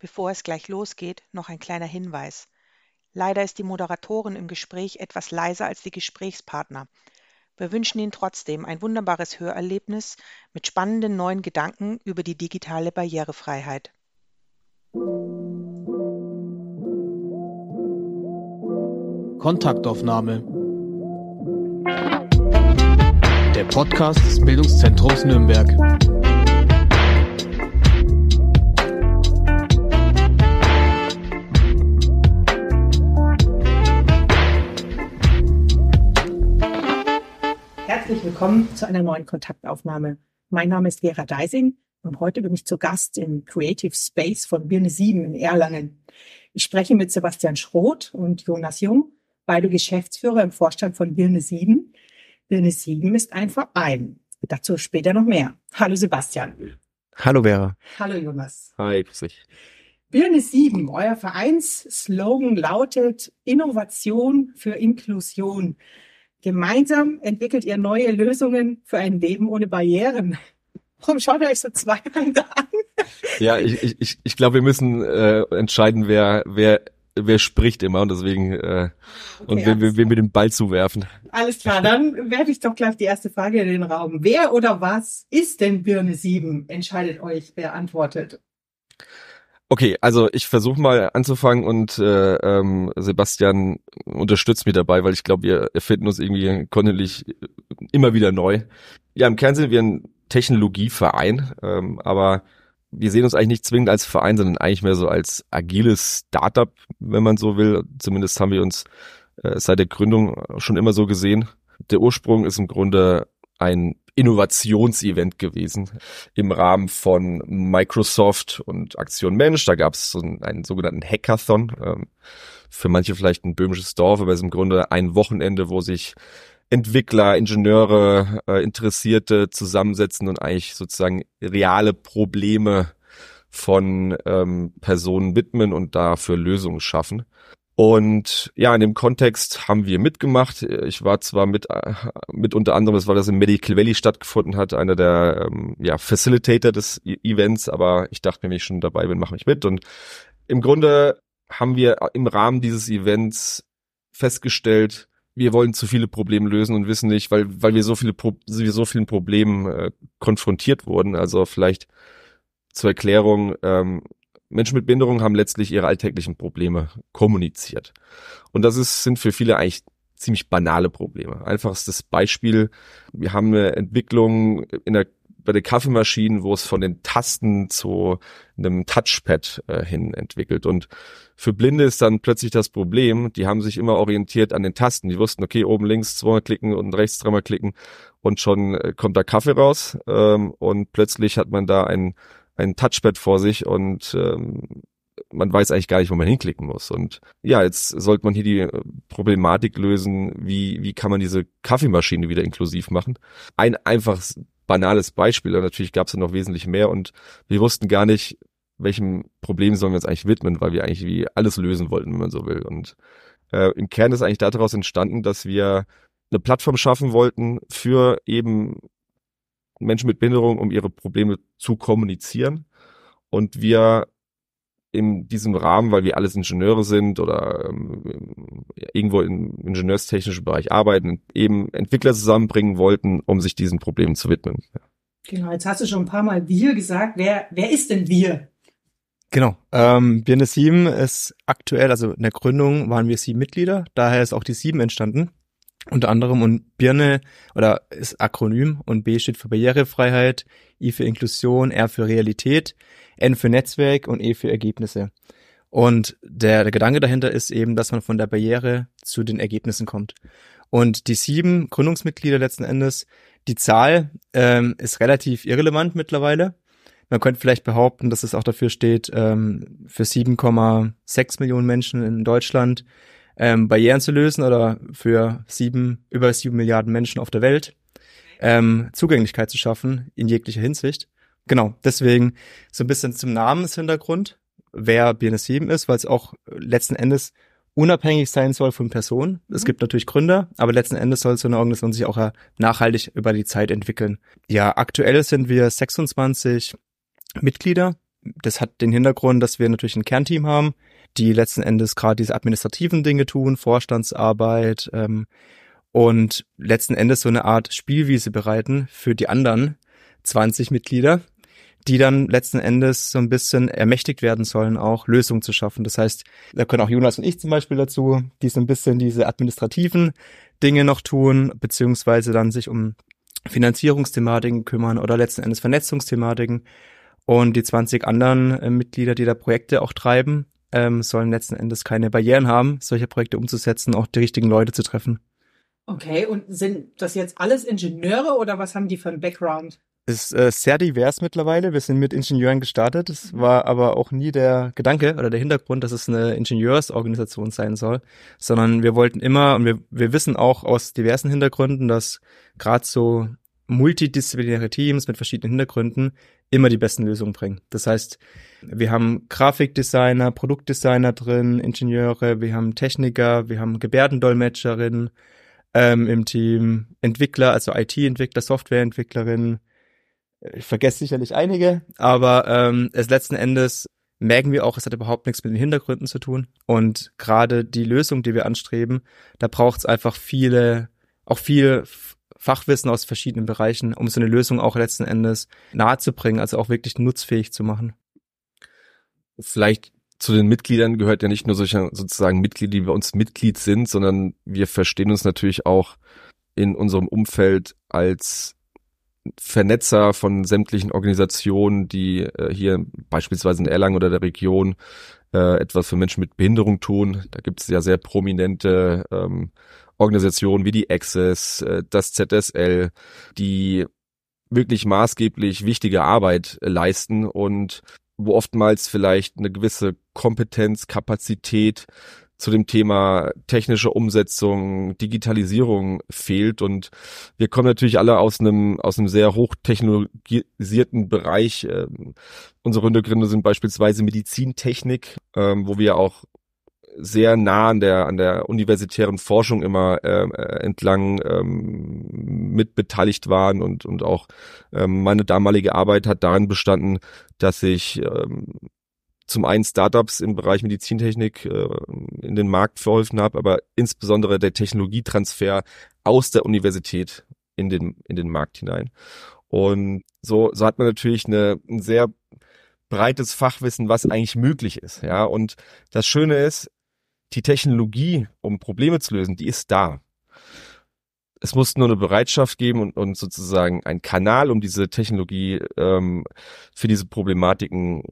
Bevor es gleich losgeht, noch ein kleiner Hinweis. Leider ist die Moderatorin im Gespräch etwas leiser als die Gesprächspartner. Wir wünschen Ihnen trotzdem ein wunderbares Hörerlebnis mit spannenden neuen Gedanken über die digitale Barrierefreiheit. Kontaktaufnahme. Der Podcast des Bildungszentrums Nürnberg. Herzlich willkommen zu einer neuen Kontaktaufnahme. Mein Name ist Vera Deising und heute bin ich zu Gast im Creative Space von Birne 7 in Erlangen. Ich spreche mit Sebastian Schroth und Jonas Jung beide Geschäftsführer im Vorstand von Birne 7. Birne 7 ist ein Verein. Dazu später noch mehr. Hallo Sebastian. Hallo Vera. Hallo Jonas. Hi, grüß dich. Birne 7, euer Vereinsslogan lautet Innovation für Inklusion. Gemeinsam entwickelt ihr neue Lösungen für ein Leben ohne Barrieren. Warum schaut ihr euch so zweifelnd an? Ja, ich, ich, ich glaube, wir müssen äh, entscheiden, wer, wer wer spricht immer und deswegen äh, okay, und wen, wen wir den Ball zuwerfen. Alles klar, dann werfe ich doch gleich die erste Frage in den Raum. Wer oder was ist denn Birne 7? Entscheidet euch, wer antwortet. Okay, also ich versuche mal anzufangen und äh, ähm, Sebastian unterstützt mich dabei, weil ich glaube, wir erfinden uns irgendwie kontinuierlich immer wieder neu. Ja, im Kern sind wir ein Technologieverein, ähm, aber wir sehen uns eigentlich nicht zwingend als Verein, sondern eigentlich mehr so als agiles Startup, wenn man so will. Zumindest haben wir uns äh, seit der Gründung schon immer so gesehen. Der Ursprung ist im Grunde ein Innovationsevent gewesen im Rahmen von Microsoft und Aktion Mensch. Da gab es so einen, einen, sogenannten Hackathon. Ähm, für manche vielleicht ein böhmisches Dorf, aber es ist im Grunde ein Wochenende, wo sich Entwickler, Ingenieure, äh, Interessierte zusammensetzen und eigentlich sozusagen reale Probleme von ähm, Personen widmen und dafür Lösungen schaffen. Und ja, in dem Kontext haben wir mitgemacht. Ich war zwar mit, äh, mit unter anderem, das war das im Medical Valley stattgefunden hat, einer der ähm, ja, Facilitator des e Events, aber ich dachte mir, wenn ich schon dabei bin, mache ich mit. Und im Grunde haben wir im Rahmen dieses Events festgestellt, wir wollen zu viele Probleme lösen und wissen nicht, weil, weil wir so viele Pro wir so vielen Problemen äh, konfrontiert wurden. Also vielleicht zur Erklärung, ähm, Menschen mit Behinderung haben letztlich ihre alltäglichen Probleme kommuniziert. Und das ist, sind für viele eigentlich ziemlich banale Probleme. Einfachstes Beispiel, wir haben eine Entwicklung in der bei den Kaffeemaschinen, wo es von den Tasten zu einem Touchpad äh, hin entwickelt. Und für Blinde ist dann plötzlich das Problem, die haben sich immer orientiert an den Tasten. Die wussten, okay, oben links zweimal klicken und rechts dreimal klicken und schon äh, kommt da Kaffee raus. Ähm, und plötzlich hat man da ein, ein Touchpad vor sich und ähm, man weiß eigentlich gar nicht, wo man hinklicken muss. Und ja, jetzt sollte man hier die äh, Problematik lösen, wie, wie kann man diese Kaffeemaschine wieder inklusiv machen. Ein einfaches banales Beispiel, aber natürlich gab es noch wesentlich mehr und wir wussten gar nicht, welchem Problem sollen wir uns eigentlich widmen, weil wir eigentlich wie alles lösen wollten, wenn man so will. Und äh, im Kern ist eigentlich daraus entstanden, dass wir eine Plattform schaffen wollten für eben Menschen mit Behinderung, um ihre Probleme zu kommunizieren. Und wir in diesem Rahmen, weil wir alles Ingenieure sind oder ähm, irgendwo im ingenieurstechnischen Bereich arbeiten, eben Entwickler zusammenbringen wollten, um sich diesen Problemen zu widmen. Genau, jetzt hast du schon ein paar Mal wir gesagt. Wer, wer ist denn wir? Genau. Ähm, Birne 7 ist aktuell, also in der Gründung waren wir sieben Mitglieder, daher ist auch die sieben entstanden. Unter anderem und Birne oder ist Akronym und B steht für Barrierefreiheit, I für Inklusion, R für Realität, N für Netzwerk und E für Ergebnisse. Und der, der Gedanke dahinter ist eben, dass man von der Barriere zu den Ergebnissen kommt. Und die sieben Gründungsmitglieder letzten Endes, die Zahl ähm, ist relativ irrelevant mittlerweile. Man könnte vielleicht behaupten, dass es auch dafür steht, ähm, für 7,6 Millionen Menschen in Deutschland ähm, Barrieren zu lösen oder für sieben, über sieben Milliarden Menschen auf der Welt ähm, Zugänglichkeit zu schaffen in jeglicher Hinsicht. Genau, deswegen so ein bisschen zum Namenshintergrund, wer BNS7 ist, weil es auch letzten Endes unabhängig sein soll von Personen. Es mhm. gibt natürlich Gründer, aber letzten Endes soll so eine Organisation sich auch nachhaltig über die Zeit entwickeln. Ja, aktuell sind wir 26 Mitglieder das hat den Hintergrund, dass wir natürlich ein Kernteam haben, die letzten Endes gerade diese administrativen Dinge tun, Vorstandsarbeit ähm, und letzten Endes so eine Art Spielwiese bereiten für die anderen 20 Mitglieder, die dann letzten Endes so ein bisschen ermächtigt werden sollen, auch Lösungen zu schaffen. Das heißt, da können auch Jonas und ich zum Beispiel dazu, die so ein bisschen diese administrativen Dinge noch tun, beziehungsweise dann sich um Finanzierungsthematiken kümmern oder letzten Endes Vernetzungsthematiken. Und die 20 anderen äh, Mitglieder, die da Projekte auch treiben, ähm, sollen letzten Endes keine Barrieren haben, solche Projekte umzusetzen, auch die richtigen Leute zu treffen. Okay, und sind das jetzt alles Ingenieure oder was haben die für einen Background? ist äh, sehr divers mittlerweile. Wir sind mit Ingenieuren gestartet. Es war aber auch nie der Gedanke oder der Hintergrund, dass es eine Ingenieursorganisation sein soll, sondern wir wollten immer und wir, wir wissen auch aus diversen Hintergründen, dass gerade so multidisziplinäre Teams mit verschiedenen Hintergründen immer die besten Lösungen bringen. Das heißt, wir haben Grafikdesigner, Produktdesigner drin, Ingenieure, wir haben Techniker, wir haben Gebärdendolmetscherinnen ähm, im Team, Entwickler, also IT-Entwickler, Softwareentwicklerinnen, ich vergesse sicherlich einige, aber ähm, es letzten Endes merken wir auch, es hat überhaupt nichts mit den Hintergründen zu tun. Und gerade die Lösung, die wir anstreben, da braucht es einfach viele, auch viel Fachwissen aus verschiedenen Bereichen, um so eine Lösung auch letzten Endes nahezubringen, also auch wirklich nutzfähig zu machen. Vielleicht zu den Mitgliedern gehört ja nicht nur solche sozusagen Mitglieder, die bei uns Mitglied sind, sondern wir verstehen uns natürlich auch in unserem Umfeld als Vernetzer von sämtlichen Organisationen, die äh, hier beispielsweise in Erlangen oder der Region äh, etwas für Menschen mit Behinderung tun. Da gibt es ja sehr prominente ähm, Organisationen wie die Access, äh, das ZSL, die wirklich maßgeblich wichtige Arbeit äh, leisten und wo oftmals vielleicht eine gewisse Kompetenz, Kapazität zu dem Thema technische Umsetzung, Digitalisierung fehlt. Und wir kommen natürlich alle aus einem, aus einem sehr hochtechnologisierten Bereich. Ähm, unsere Hintergründe sind beispielsweise Medizintechnik, ähm, wo wir auch sehr nah an der an der universitären Forschung immer äh, entlang ähm, mit beteiligt waren und und auch ähm, meine damalige Arbeit hat darin bestanden, dass ich ähm, zum einen Startups im Bereich Medizintechnik äh, in den Markt verholfen habe, aber insbesondere der Technologietransfer aus der Universität in den, in den Markt hinein. Und so, so hat man natürlich eine, ein sehr breites Fachwissen, was eigentlich möglich ist. Ja, und das Schöne ist, die Technologie, um Probleme zu lösen, die ist da. Es muss nur eine Bereitschaft geben und, und sozusagen ein Kanal, um diese Technologie ähm, für diese Problematiken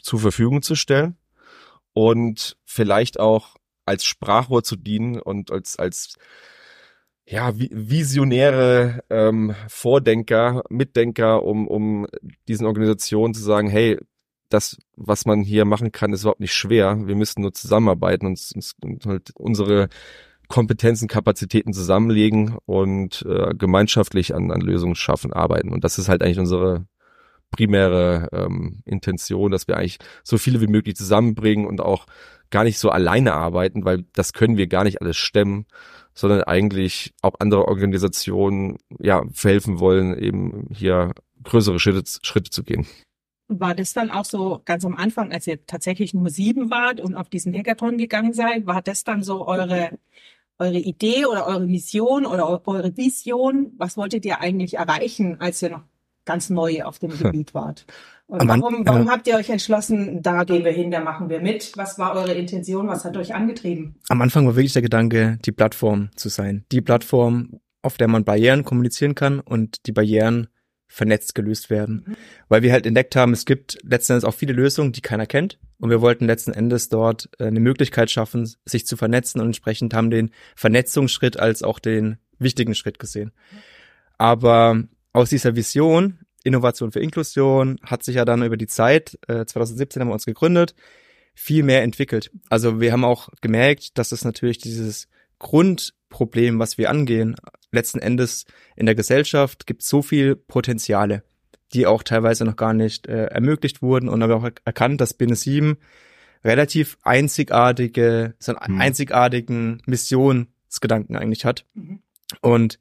zur Verfügung zu stellen und vielleicht auch als Sprachrohr zu dienen und als als ja visionäre ähm, Vordenker, Mitdenker, um um diesen Organisationen zu sagen, hey, das, was man hier machen kann, ist überhaupt nicht schwer. Wir müssen nur zusammenarbeiten und, und halt unsere Kompetenzen, Kapazitäten zusammenlegen und äh, gemeinschaftlich an, an Lösungen schaffen, arbeiten. Und das ist halt eigentlich unsere primäre ähm, Intention, dass wir eigentlich so viele wie möglich zusammenbringen und auch gar nicht so alleine arbeiten, weil das können wir gar nicht alles stemmen, sondern eigentlich auch andere Organisationen ja verhelfen wollen, eben hier größere Schritte, Schritte zu gehen. War das dann auch so ganz am Anfang, als ihr tatsächlich nur sieben wart und auf diesen Hackathon gegangen seid, war das dann so eure eure Idee oder eure Mission oder eure Vision? Was wolltet ihr eigentlich erreichen, als ihr noch ganz neu auf dem Gebiet wart? Und warum, warum habt ihr euch entschlossen, da gehen wir hin, da machen wir mit? Was war eure Intention? Was hat euch angetrieben? Am Anfang war wirklich der Gedanke, die Plattform zu sein. Die Plattform, auf der man Barrieren kommunizieren kann und die Barrieren vernetzt gelöst werden. Mhm. Weil wir halt entdeckt haben, es gibt letzten Endes auch viele Lösungen, die keiner kennt. Und wir wollten letzten Endes dort äh, eine Möglichkeit schaffen, sich zu vernetzen und entsprechend haben den Vernetzungsschritt als auch den wichtigen Schritt gesehen. Aber aus dieser Vision, Innovation für Inklusion, hat sich ja dann über die Zeit, äh, 2017 haben wir uns gegründet, viel mehr entwickelt. Also wir haben auch gemerkt, dass es natürlich dieses Grundproblem, was wir angehen, letzten Endes in der Gesellschaft gibt so viel Potenziale, die auch teilweise noch gar nicht äh, ermöglicht wurden und haben auch erkannt, dass Bene 7 relativ einzigartige, so einen mhm. einzigartigen Missionsgedanken eigentlich hat. Mhm. Und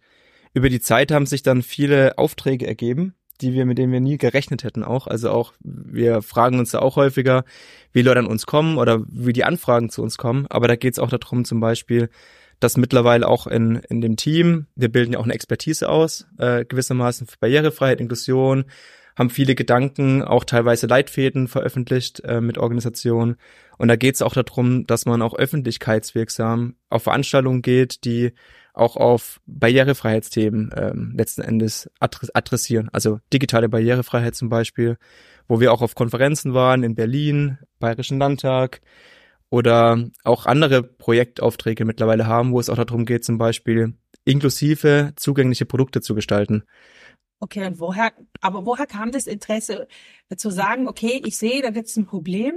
über die Zeit haben sich dann viele Aufträge ergeben, die wir, mit denen wir nie gerechnet hätten auch. Also auch, wir fragen uns da auch häufiger, wie Leute an uns kommen oder wie die Anfragen zu uns kommen. Aber da geht es auch darum, zum Beispiel, dass mittlerweile auch in, in dem Team, wir bilden ja auch eine Expertise aus, äh, gewissermaßen für Barrierefreiheit, Inklusion, haben viele Gedanken, auch teilweise Leitfäden veröffentlicht äh, mit Organisationen. Und da geht es auch darum, dass man auch öffentlichkeitswirksam auf Veranstaltungen geht, die auch auf Barrierefreiheitsthemen ähm, letzten Endes adressieren. Also digitale Barrierefreiheit zum Beispiel, wo wir auch auf Konferenzen waren in Berlin, Bayerischen Landtag oder auch andere Projektaufträge mittlerweile haben, wo es auch darum geht, zum Beispiel inklusive zugängliche Produkte zu gestalten. Okay, und woher, aber woher kam das Interesse zu sagen, okay, ich sehe, da gibt es ein Problem,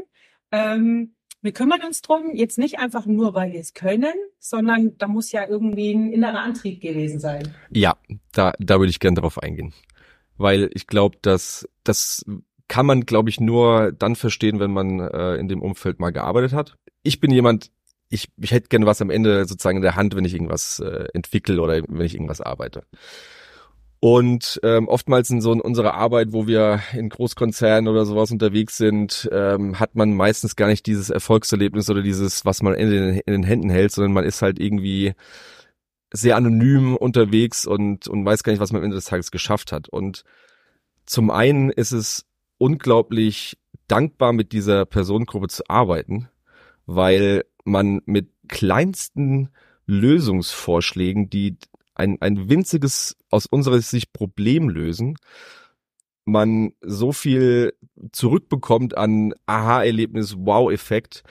ähm, wir kümmern uns drum, jetzt nicht einfach nur, weil wir es können, sondern da muss ja irgendwie ein innerer Antrieb gewesen sein. Ja, da, da würde ich gerne darauf eingehen. Weil ich glaube, dass das kann man, glaube ich, nur dann verstehen, wenn man äh, in dem Umfeld mal gearbeitet hat. Ich bin jemand, ich, ich hätte gerne was am Ende sozusagen in der Hand, wenn ich irgendwas äh, entwickle oder wenn ich irgendwas arbeite. Und ähm, oftmals in so in unserer Arbeit, wo wir in Großkonzernen oder sowas unterwegs sind, ähm, hat man meistens gar nicht dieses Erfolgserlebnis oder dieses, was man in den, in den Händen hält, sondern man ist halt irgendwie sehr anonym unterwegs und, und weiß gar nicht, was man am Ende des Tages geschafft hat. Und zum einen ist es unglaublich dankbar, mit dieser Personengruppe zu arbeiten, weil man mit kleinsten Lösungsvorschlägen, die ein, ein winziges, aus unserer Sicht Problem lösen, man so viel zurückbekommt an Aha-Erlebnis, Wow-Effekt,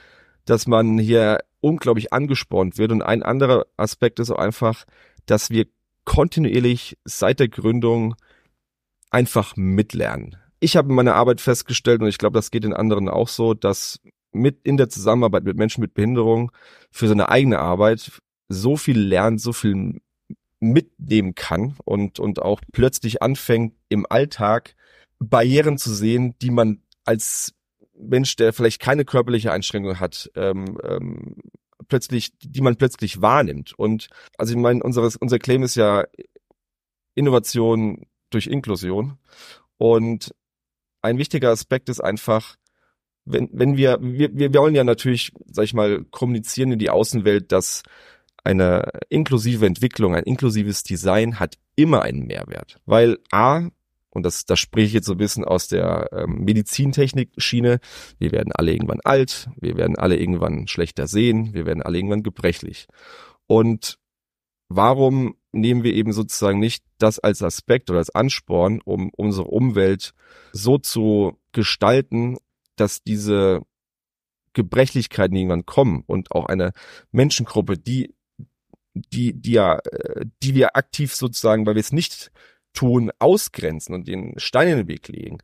dass man hier unglaublich angespornt wird. Und ein anderer Aspekt ist auch einfach, dass wir kontinuierlich seit der Gründung einfach mitlernen. Ich habe in meiner Arbeit festgestellt, und ich glaube, das geht den anderen auch so, dass mit in der Zusammenarbeit mit Menschen mit Behinderung für seine eigene Arbeit so viel lernt, so viel mitnehmen kann und, und auch plötzlich anfängt, im Alltag Barrieren zu sehen, die man als Mensch, der vielleicht keine körperliche Einschränkung hat, ähm, ähm, plötzlich, die man plötzlich wahrnimmt. Und also ich meine, unseres, unser Claim ist ja Innovation durch Inklusion. Und ein wichtiger Aspekt ist einfach, wenn, wenn wir, wir, wir wollen ja natürlich, sag ich mal, kommunizieren in die Außenwelt, dass eine inklusive Entwicklung, ein inklusives Design hat immer einen Mehrwert. Weil A, und das, das spreche ich jetzt so ein bisschen aus der ähm, Medizintechnik-Schiene, wir werden alle irgendwann alt, wir werden alle irgendwann schlechter sehen, wir werden alle irgendwann gebrechlich. Und warum nehmen wir eben sozusagen nicht das als Aspekt oder als Ansporn, um unsere Umwelt so zu gestalten, dass diese Gebrechlichkeiten irgendwann kommen und auch eine Menschengruppe, die die, die ja, äh, die wir aktiv sozusagen, weil wir es nicht tun, ausgrenzen und den Stein in den Weg legen.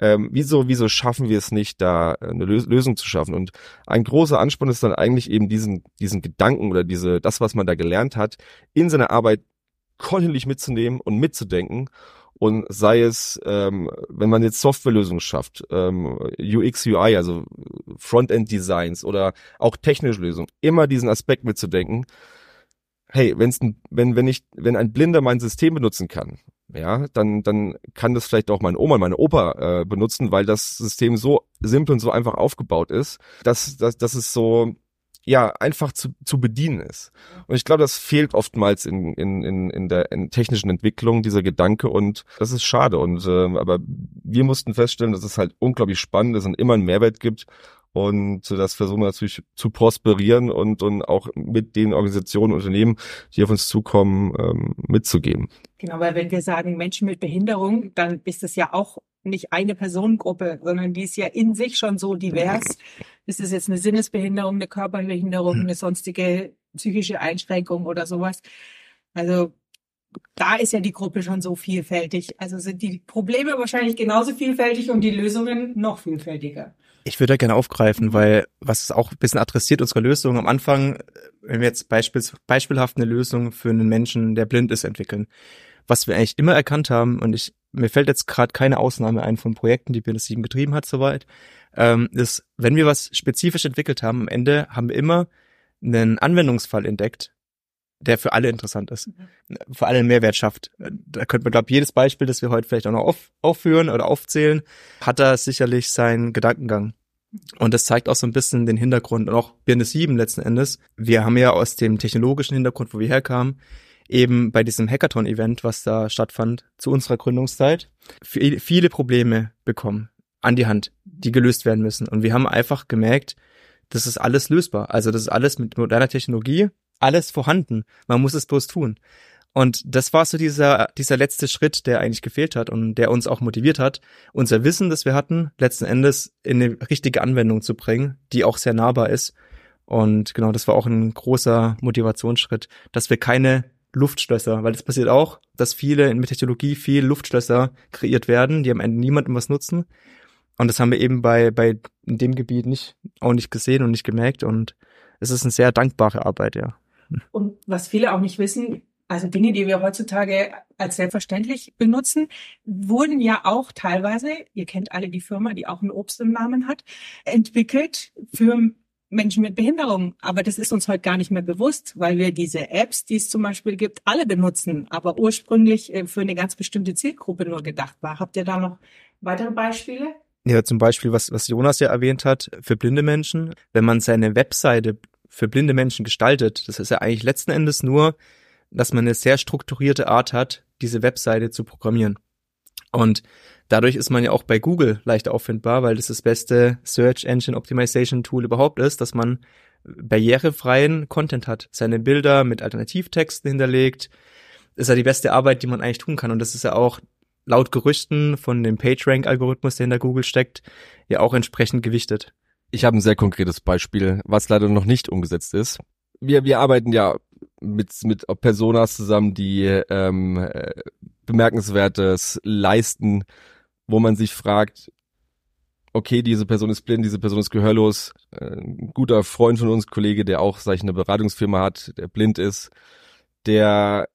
Ähm, wieso, wieso schaffen wir es nicht, da eine Lösung zu schaffen? Und ein großer Ansporn ist dann eigentlich eben diesen, diesen Gedanken oder diese, das, was man da gelernt hat, in seine Arbeit kontinuierlich mitzunehmen und mitzudenken. Und sei es, ähm, wenn man jetzt Softwarelösungen schafft, ähm, UX, UI, also Frontend-Designs oder auch technische Lösungen, immer diesen Aspekt mitzudenken, hey, wenn's wenn, wenn ich, wenn ein Blinder mein System benutzen kann, ja, dann, dann kann das vielleicht auch meine Oma und meine Opa äh, benutzen, weil das System so simpel und so einfach aufgebaut ist, dass, dass, dass es so, ja, einfach zu, zu bedienen ist. Und ich glaube, das fehlt oftmals in, in, in, in der in technischen Entwicklung, dieser Gedanke, und das ist schade. Und äh, aber wir mussten feststellen, dass es halt unglaublich spannend ist und immer einen Mehrwert gibt und das versuchen wir natürlich zu prosperieren und, und auch mit den Organisationen, Unternehmen, die auf uns zukommen, ähm, mitzugeben. Genau, weil wenn wir sagen Menschen mit Behinderung, dann ist es ja auch nicht eine Personengruppe, sondern die ist ja in sich schon so divers. Ist es jetzt eine Sinnesbehinderung, eine Körperbehinderung, eine sonstige psychische Einschränkung oder sowas? Also da ist ja die Gruppe schon so vielfältig. Also sind die Probleme wahrscheinlich genauso vielfältig und die Lösungen noch vielfältiger. Ich würde da gerne aufgreifen, weil was auch ein bisschen adressiert unsere Lösung am Anfang, wenn wir jetzt beispiels, beispielhaft eine Lösung für einen Menschen, der blind ist, entwickeln. Was wir eigentlich immer erkannt haben, und ich, mir fällt jetzt gerade keine Ausnahme ein von Projekten, die BNS 7 getrieben hat soweit, ähm, ist, wenn wir was spezifisch entwickelt haben, am Ende haben wir immer einen Anwendungsfall entdeckt, der für alle interessant ist, für alle einen Mehrwert schafft. Da könnte man, glaube jedes Beispiel, das wir heute vielleicht auch noch auf, aufführen oder aufzählen, hat da sicherlich seinen Gedankengang. Und das zeigt auch so ein bisschen den Hintergrund und auch Birne 7 letzten Endes. Wir haben ja aus dem technologischen Hintergrund, wo wir herkamen, eben bei diesem Hackathon-Event, was da stattfand, zu unserer Gründungszeit, viele Probleme bekommen an die Hand, die gelöst werden müssen. Und wir haben einfach gemerkt, das ist alles lösbar. Also das ist alles mit moderner Technologie, alles vorhanden. Man muss es bloß tun. Und das war so dieser, dieser letzte Schritt, der eigentlich gefehlt hat und der uns auch motiviert hat, unser Wissen, das wir hatten, letzten Endes in eine richtige Anwendung zu bringen, die auch sehr nahbar ist. Und genau, das war auch ein großer Motivationsschritt, dass wir keine Luftschlösser, weil das passiert auch, dass viele in Technologie viel Luftschlösser kreiert werden, die am Ende niemandem was nutzen. Und das haben wir eben bei, bei in dem Gebiet nicht, auch nicht gesehen und nicht gemerkt. Und es ist eine sehr dankbare Arbeit, ja. Und was viele auch nicht wissen, also Dinge, die wir heutzutage als selbstverständlich benutzen, wurden ja auch teilweise, ihr kennt alle die Firma, die auch ein Obst im Namen hat, entwickelt für Menschen mit Behinderung. Aber das ist uns heute gar nicht mehr bewusst, weil wir diese Apps, die es zum Beispiel gibt, alle benutzen, aber ursprünglich äh, für eine ganz bestimmte Zielgruppe nur gedacht war. Habt ihr da noch weitere Beispiele? Ja, zum Beispiel, was, was Jonas ja erwähnt hat, für blinde Menschen. Wenn man seine Webseite für blinde Menschen gestaltet, das ist ja eigentlich letzten Endes nur dass man eine sehr strukturierte Art hat, diese Webseite zu programmieren. Und dadurch ist man ja auch bei Google leicht auffindbar, weil das das beste Search Engine Optimization Tool überhaupt ist, dass man barrierefreien Content hat, seine Bilder mit Alternativtexten hinterlegt. Ist ja die beste Arbeit, die man eigentlich tun kann. Und das ist ja auch laut Gerüchten von dem PageRank-Algorithmus, der hinter Google steckt, ja auch entsprechend gewichtet. Ich habe ein sehr konkretes Beispiel, was leider noch nicht umgesetzt ist. Wir, wir arbeiten ja mit, mit Personas zusammen, die ähm, äh, Bemerkenswertes leisten, wo man sich fragt, okay, diese Person ist blind, diese Person ist gehörlos. Ein guter Freund von uns, Kollege, der auch, sag ich, eine Beratungsfirma hat, der blind ist, der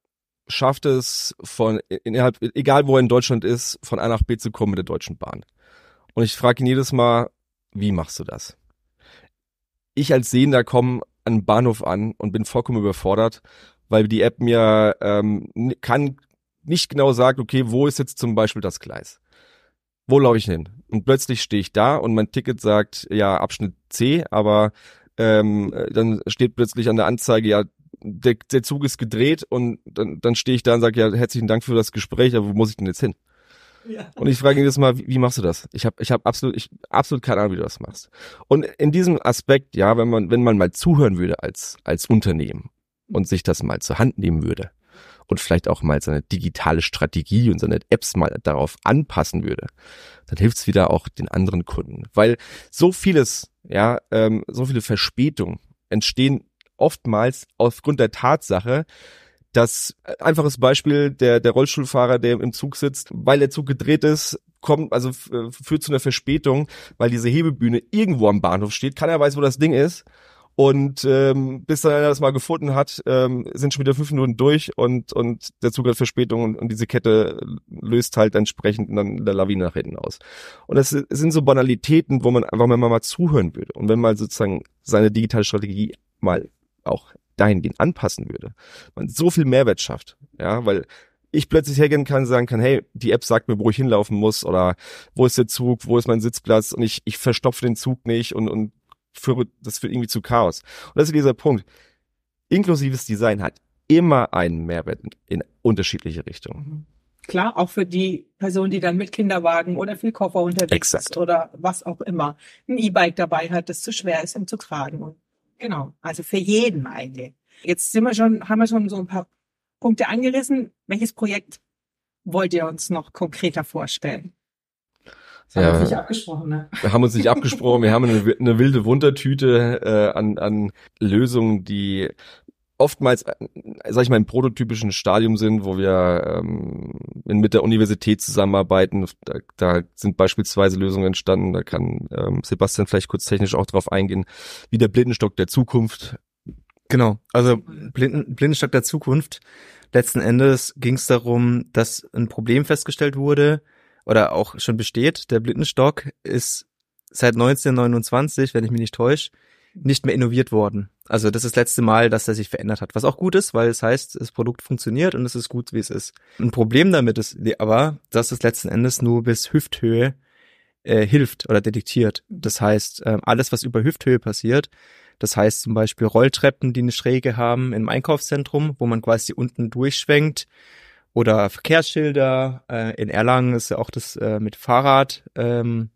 schafft es von innerhalb, egal wo er in Deutschland ist, von A nach B zu kommen mit der Deutschen Bahn. Und ich frage ihn jedes Mal, wie machst du das? Ich als Sehender komme an Bahnhof an und bin vollkommen überfordert, weil die App mir ähm, kann nicht genau sagt, okay, wo ist jetzt zum Beispiel das Gleis? Wo laufe ich hin? Und plötzlich stehe ich da und mein Ticket sagt, ja, Abschnitt C, aber ähm, dann steht plötzlich an der Anzeige, ja, der, der Zug ist gedreht und dann, dann stehe ich da und sage, ja, herzlichen Dank für das Gespräch, aber wo muss ich denn jetzt hin? Und ich frage ihn jedes Mal, wie, wie machst du das? Ich habe ich hab absolut, ich absolut keine Ahnung, wie du das machst. Und in diesem Aspekt, ja, wenn man, wenn man mal zuhören würde als, als Unternehmen und sich das mal zur Hand nehmen würde und vielleicht auch mal seine digitale Strategie und seine Apps mal darauf anpassen würde, dann hilft's wieder auch den anderen Kunden. Weil so vieles, ja, ähm, so viele Verspätungen entstehen oftmals aufgrund der Tatsache, das äh, einfaches Beispiel, der, der Rollstuhlfahrer, der im Zug sitzt, weil der Zug gedreht ist, kommt, also äh, führt zu einer Verspätung, weil diese Hebebühne irgendwo am Bahnhof steht. Keiner weiß, wo das Ding ist. Und ähm, bis dann einer das mal gefunden hat, ähm, sind schon wieder fünf Minuten durch und, und der Zug hat Verspätung und, und diese Kette löst halt entsprechend dann der Lawine nach hinten aus. Und das sind so Banalitäten, wo man einfach mal, mal zuhören würde. Und wenn man sozusagen seine digitale Strategie mal auch dahingehend anpassen würde, man so viel Mehrwert schafft. Ja, weil ich plötzlich hergehen kann und sagen kann, hey, die App sagt mir, wo ich hinlaufen muss oder wo ist der Zug, wo ist mein Sitzplatz und ich, ich verstopfe den Zug nicht und, und führe, das führt irgendwie zu Chaos. Und das ist dieser Punkt. Inklusives Design hat immer einen Mehrwert in unterschiedliche Richtungen. Mhm. Klar, auch für die Person, die dann mit Kinderwagen oder viel Koffer unterwegs Exakt. ist oder was auch immer ein E-Bike dabei hat, das zu schwer ist, um zu tragen. Genau, also für jeden eigentlich. Jetzt sind wir schon, haben wir schon so ein paar Punkte angerissen. Welches Projekt wollt ihr uns noch konkreter vorstellen? Das haben ja, wir uns nicht abgesprochen, ne? Wir haben uns nicht abgesprochen. Wir haben eine, eine wilde Wundertüte äh, an, an Lösungen, die oftmals, äh, sag ich mal, im prototypischen Stadium sind, wo wir ähm, mit der Universität zusammenarbeiten. Da, da sind beispielsweise Lösungen entstanden, da kann ähm, Sebastian vielleicht kurz technisch auch drauf eingehen, wie der Blindenstock der Zukunft. Genau, also Blinden, Blindenstock der Zukunft. Letzten Endes ging es darum, dass ein Problem festgestellt wurde oder auch schon besteht. Der Blindenstock ist seit 1929, wenn ich mich nicht täusche, nicht mehr innoviert worden. Also das ist das letzte Mal, dass er sich verändert hat. Was auch gut ist, weil es heißt, das Produkt funktioniert und es ist gut, wie es ist. Ein Problem damit ist aber, dass es letzten Endes nur bis Hüfthöhe äh, hilft oder detektiert. Das heißt, äh, alles, was über Hüfthöhe passiert, das heißt zum Beispiel Rolltreppen, die eine Schräge haben im Einkaufszentrum, wo man quasi unten durchschwenkt, oder Verkehrsschilder. Äh, in Erlangen ist ja auch das äh, mit Fahrrad. Ähm,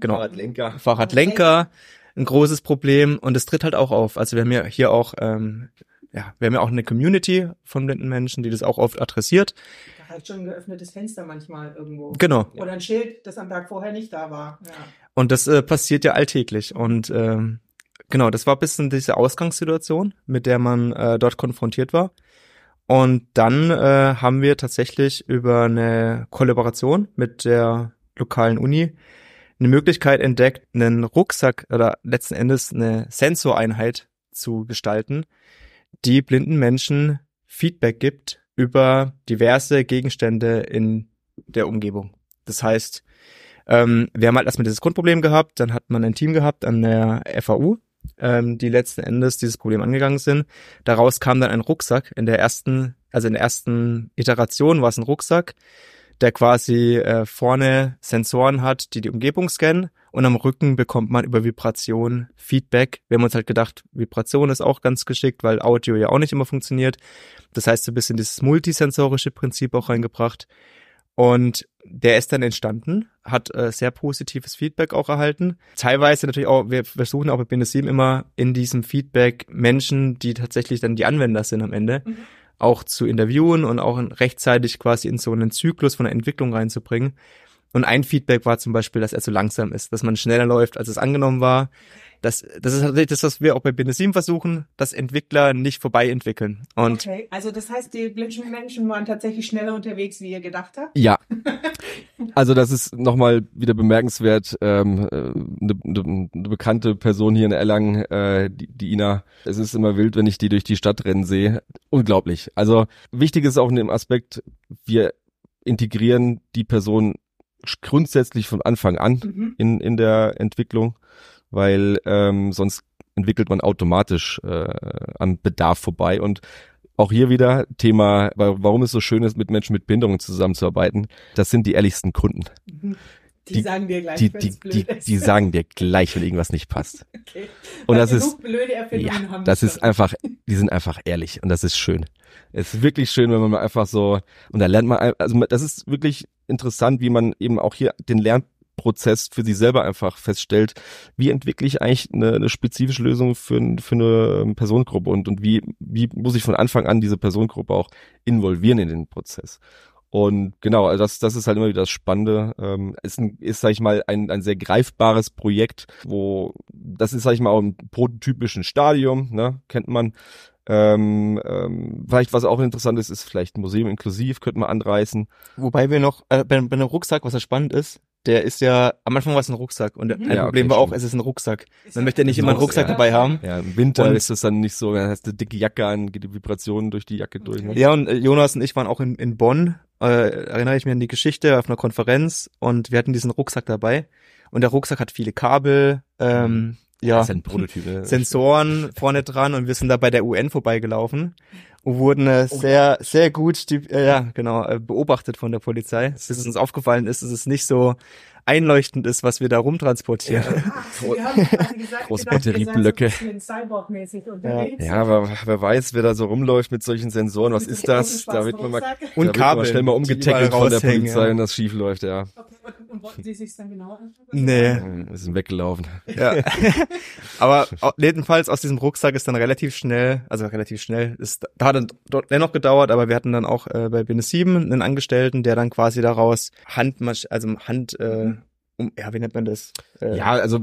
genau, Fahrradlenker. Fahrradlenker ein großes Problem und es tritt halt auch auf. Also wir haben ja hier auch, ähm, ja, wir haben ja auch eine Community von blinden Menschen, die das auch oft adressiert. Da halt schon ein geöffnetes Fenster manchmal irgendwo. Genau. Oder ein Schild, das am Tag vorher nicht da war. Ja. Und das äh, passiert ja alltäglich. Und ähm, genau, das war ein bisschen diese Ausgangssituation, mit der man äh, dort konfrontiert war. Und dann äh, haben wir tatsächlich über eine Kollaboration mit der lokalen Uni eine Möglichkeit entdeckt, einen Rucksack oder letzten Endes eine Sensoreinheit zu gestalten, die blinden Menschen Feedback gibt über diverse Gegenstände in der Umgebung. Das heißt, ähm, wir haben halt erstmal dieses Grundproblem gehabt, dann hat man ein Team gehabt an der FAU, ähm, die letzten Endes dieses Problem angegangen sind. Daraus kam dann ein Rucksack. In der ersten, also in der ersten Iteration war es ein Rucksack, der quasi äh, vorne Sensoren hat, die die Umgebung scannen und am Rücken bekommt man über Vibration Feedback. Wir haben uns halt gedacht, Vibration ist auch ganz geschickt, weil Audio ja auch nicht immer funktioniert. Das heißt, so ein bisschen dieses multisensorische Prinzip auch reingebracht. Und der ist dann entstanden, hat äh, sehr positives Feedback auch erhalten. Teilweise natürlich auch, wir versuchen auch bei BNSIM immer in diesem Feedback Menschen, die tatsächlich dann die Anwender sind am Ende, mhm. Auch zu interviewen und auch rechtzeitig quasi in so einen Zyklus von der Entwicklung reinzubringen. Und ein Feedback war zum Beispiel, dass er zu langsam ist, dass man schneller läuft, als es angenommen war. Das, das ist tatsächlich das, was wir auch bei Benesim versuchen, dass Entwickler nicht vorbei entwickeln. Und okay, also das heißt, die blinden Menschen waren tatsächlich schneller unterwegs, wie ihr gedacht habt? Ja. Also das ist nochmal wieder bemerkenswert. Ähm, eine, eine, eine bekannte Person hier in Erlangen, äh, die, die Ina. Es ist immer wild, wenn ich die durch die Stadt rennen sehe. Unglaublich. Also wichtig ist auch in dem Aspekt, wir integrieren die Person grundsätzlich von Anfang an mhm. in, in der Entwicklung weil ähm, sonst entwickelt man automatisch äh, am Bedarf vorbei und auch hier wieder Thema, warum es so schön ist, mit Menschen mit Behinderungen zusammenzuarbeiten. Das sind die ehrlichsten Kunden. Mhm. Die, die, sagen dir gleich, die, die, die, die, sagen dir gleich, wenn irgendwas nicht passt. Okay. Und Weil das ist, ja, das ist einfach, die sind einfach ehrlich und das ist schön. Es ist wirklich schön, wenn man mal einfach so, und da lernt man, also das ist wirklich interessant, wie man eben auch hier den Lern, Prozess für sich selber einfach feststellt, wie entwickle ich eigentlich eine, eine spezifische Lösung für, für eine ähm, Personengruppe und, und wie, wie muss ich von Anfang an diese Personengruppe auch involvieren in den Prozess. Und genau, also das, das ist halt immer wieder das Spannende. Ähm, ist, ein, ist, sag ich mal, ein, ein sehr greifbares Projekt, wo das ist, sag ich mal, auch im prototypischen Stadium, ne, kennt man. Ähm, ähm, vielleicht was auch interessant ist, ist vielleicht ein Museum inklusiv, könnte man anreißen. Wobei wir noch, äh, bei, bei einem Rucksack, was ja spannend ist, der ist ja, am Anfang war es ein Rucksack und ein ja, Problem okay, war auch, es ist ein Rucksack. Man möchte ja nicht immer einen Rucksack ja. dabei haben. Ja, im Winter und ist es dann nicht so, dann hast du eine dicke Jacke an, geht die Vibrationen durch die Jacke durch. Ne? Ja, und äh, Jonas und ich waren auch in, in Bonn, äh, erinnere ich mich an die Geschichte, auf einer Konferenz und wir hatten diesen Rucksack dabei und der Rucksack hat viele Kabel, ähm, mhm. ja? Sensoren vorne dran und wir sind da bei der UN vorbeigelaufen wurden äh, sehr, sehr gut, die, äh, ja, genau, äh, beobachtet von der Polizei. Bis es uns aufgefallen ist, dass es nicht so einleuchtend ist, was wir da rumtransportieren. Ja. Große Batterieblöcke. Ja. ja, aber wer weiß, wer da so rumläuft mit solchen Sensoren, was ist das? Da wird man mal, und Kabel, schnell mal umgetackelt von der Polizei ja. und das schief läuft, ja. Okay. Und, wollten Sie sich dann genauer anschauen? Nee. Wir sind weggelaufen. Ja. aber jedenfalls aus diesem Rucksack ist dann relativ schnell, also relativ schnell, ist, da hat dann dennoch gedauert, aber wir hatten dann auch äh, bei Bene 7 einen Angestellten, der dann quasi daraus Hand, also Hand, äh, um, ja, wie nennt man das? Äh, ja, also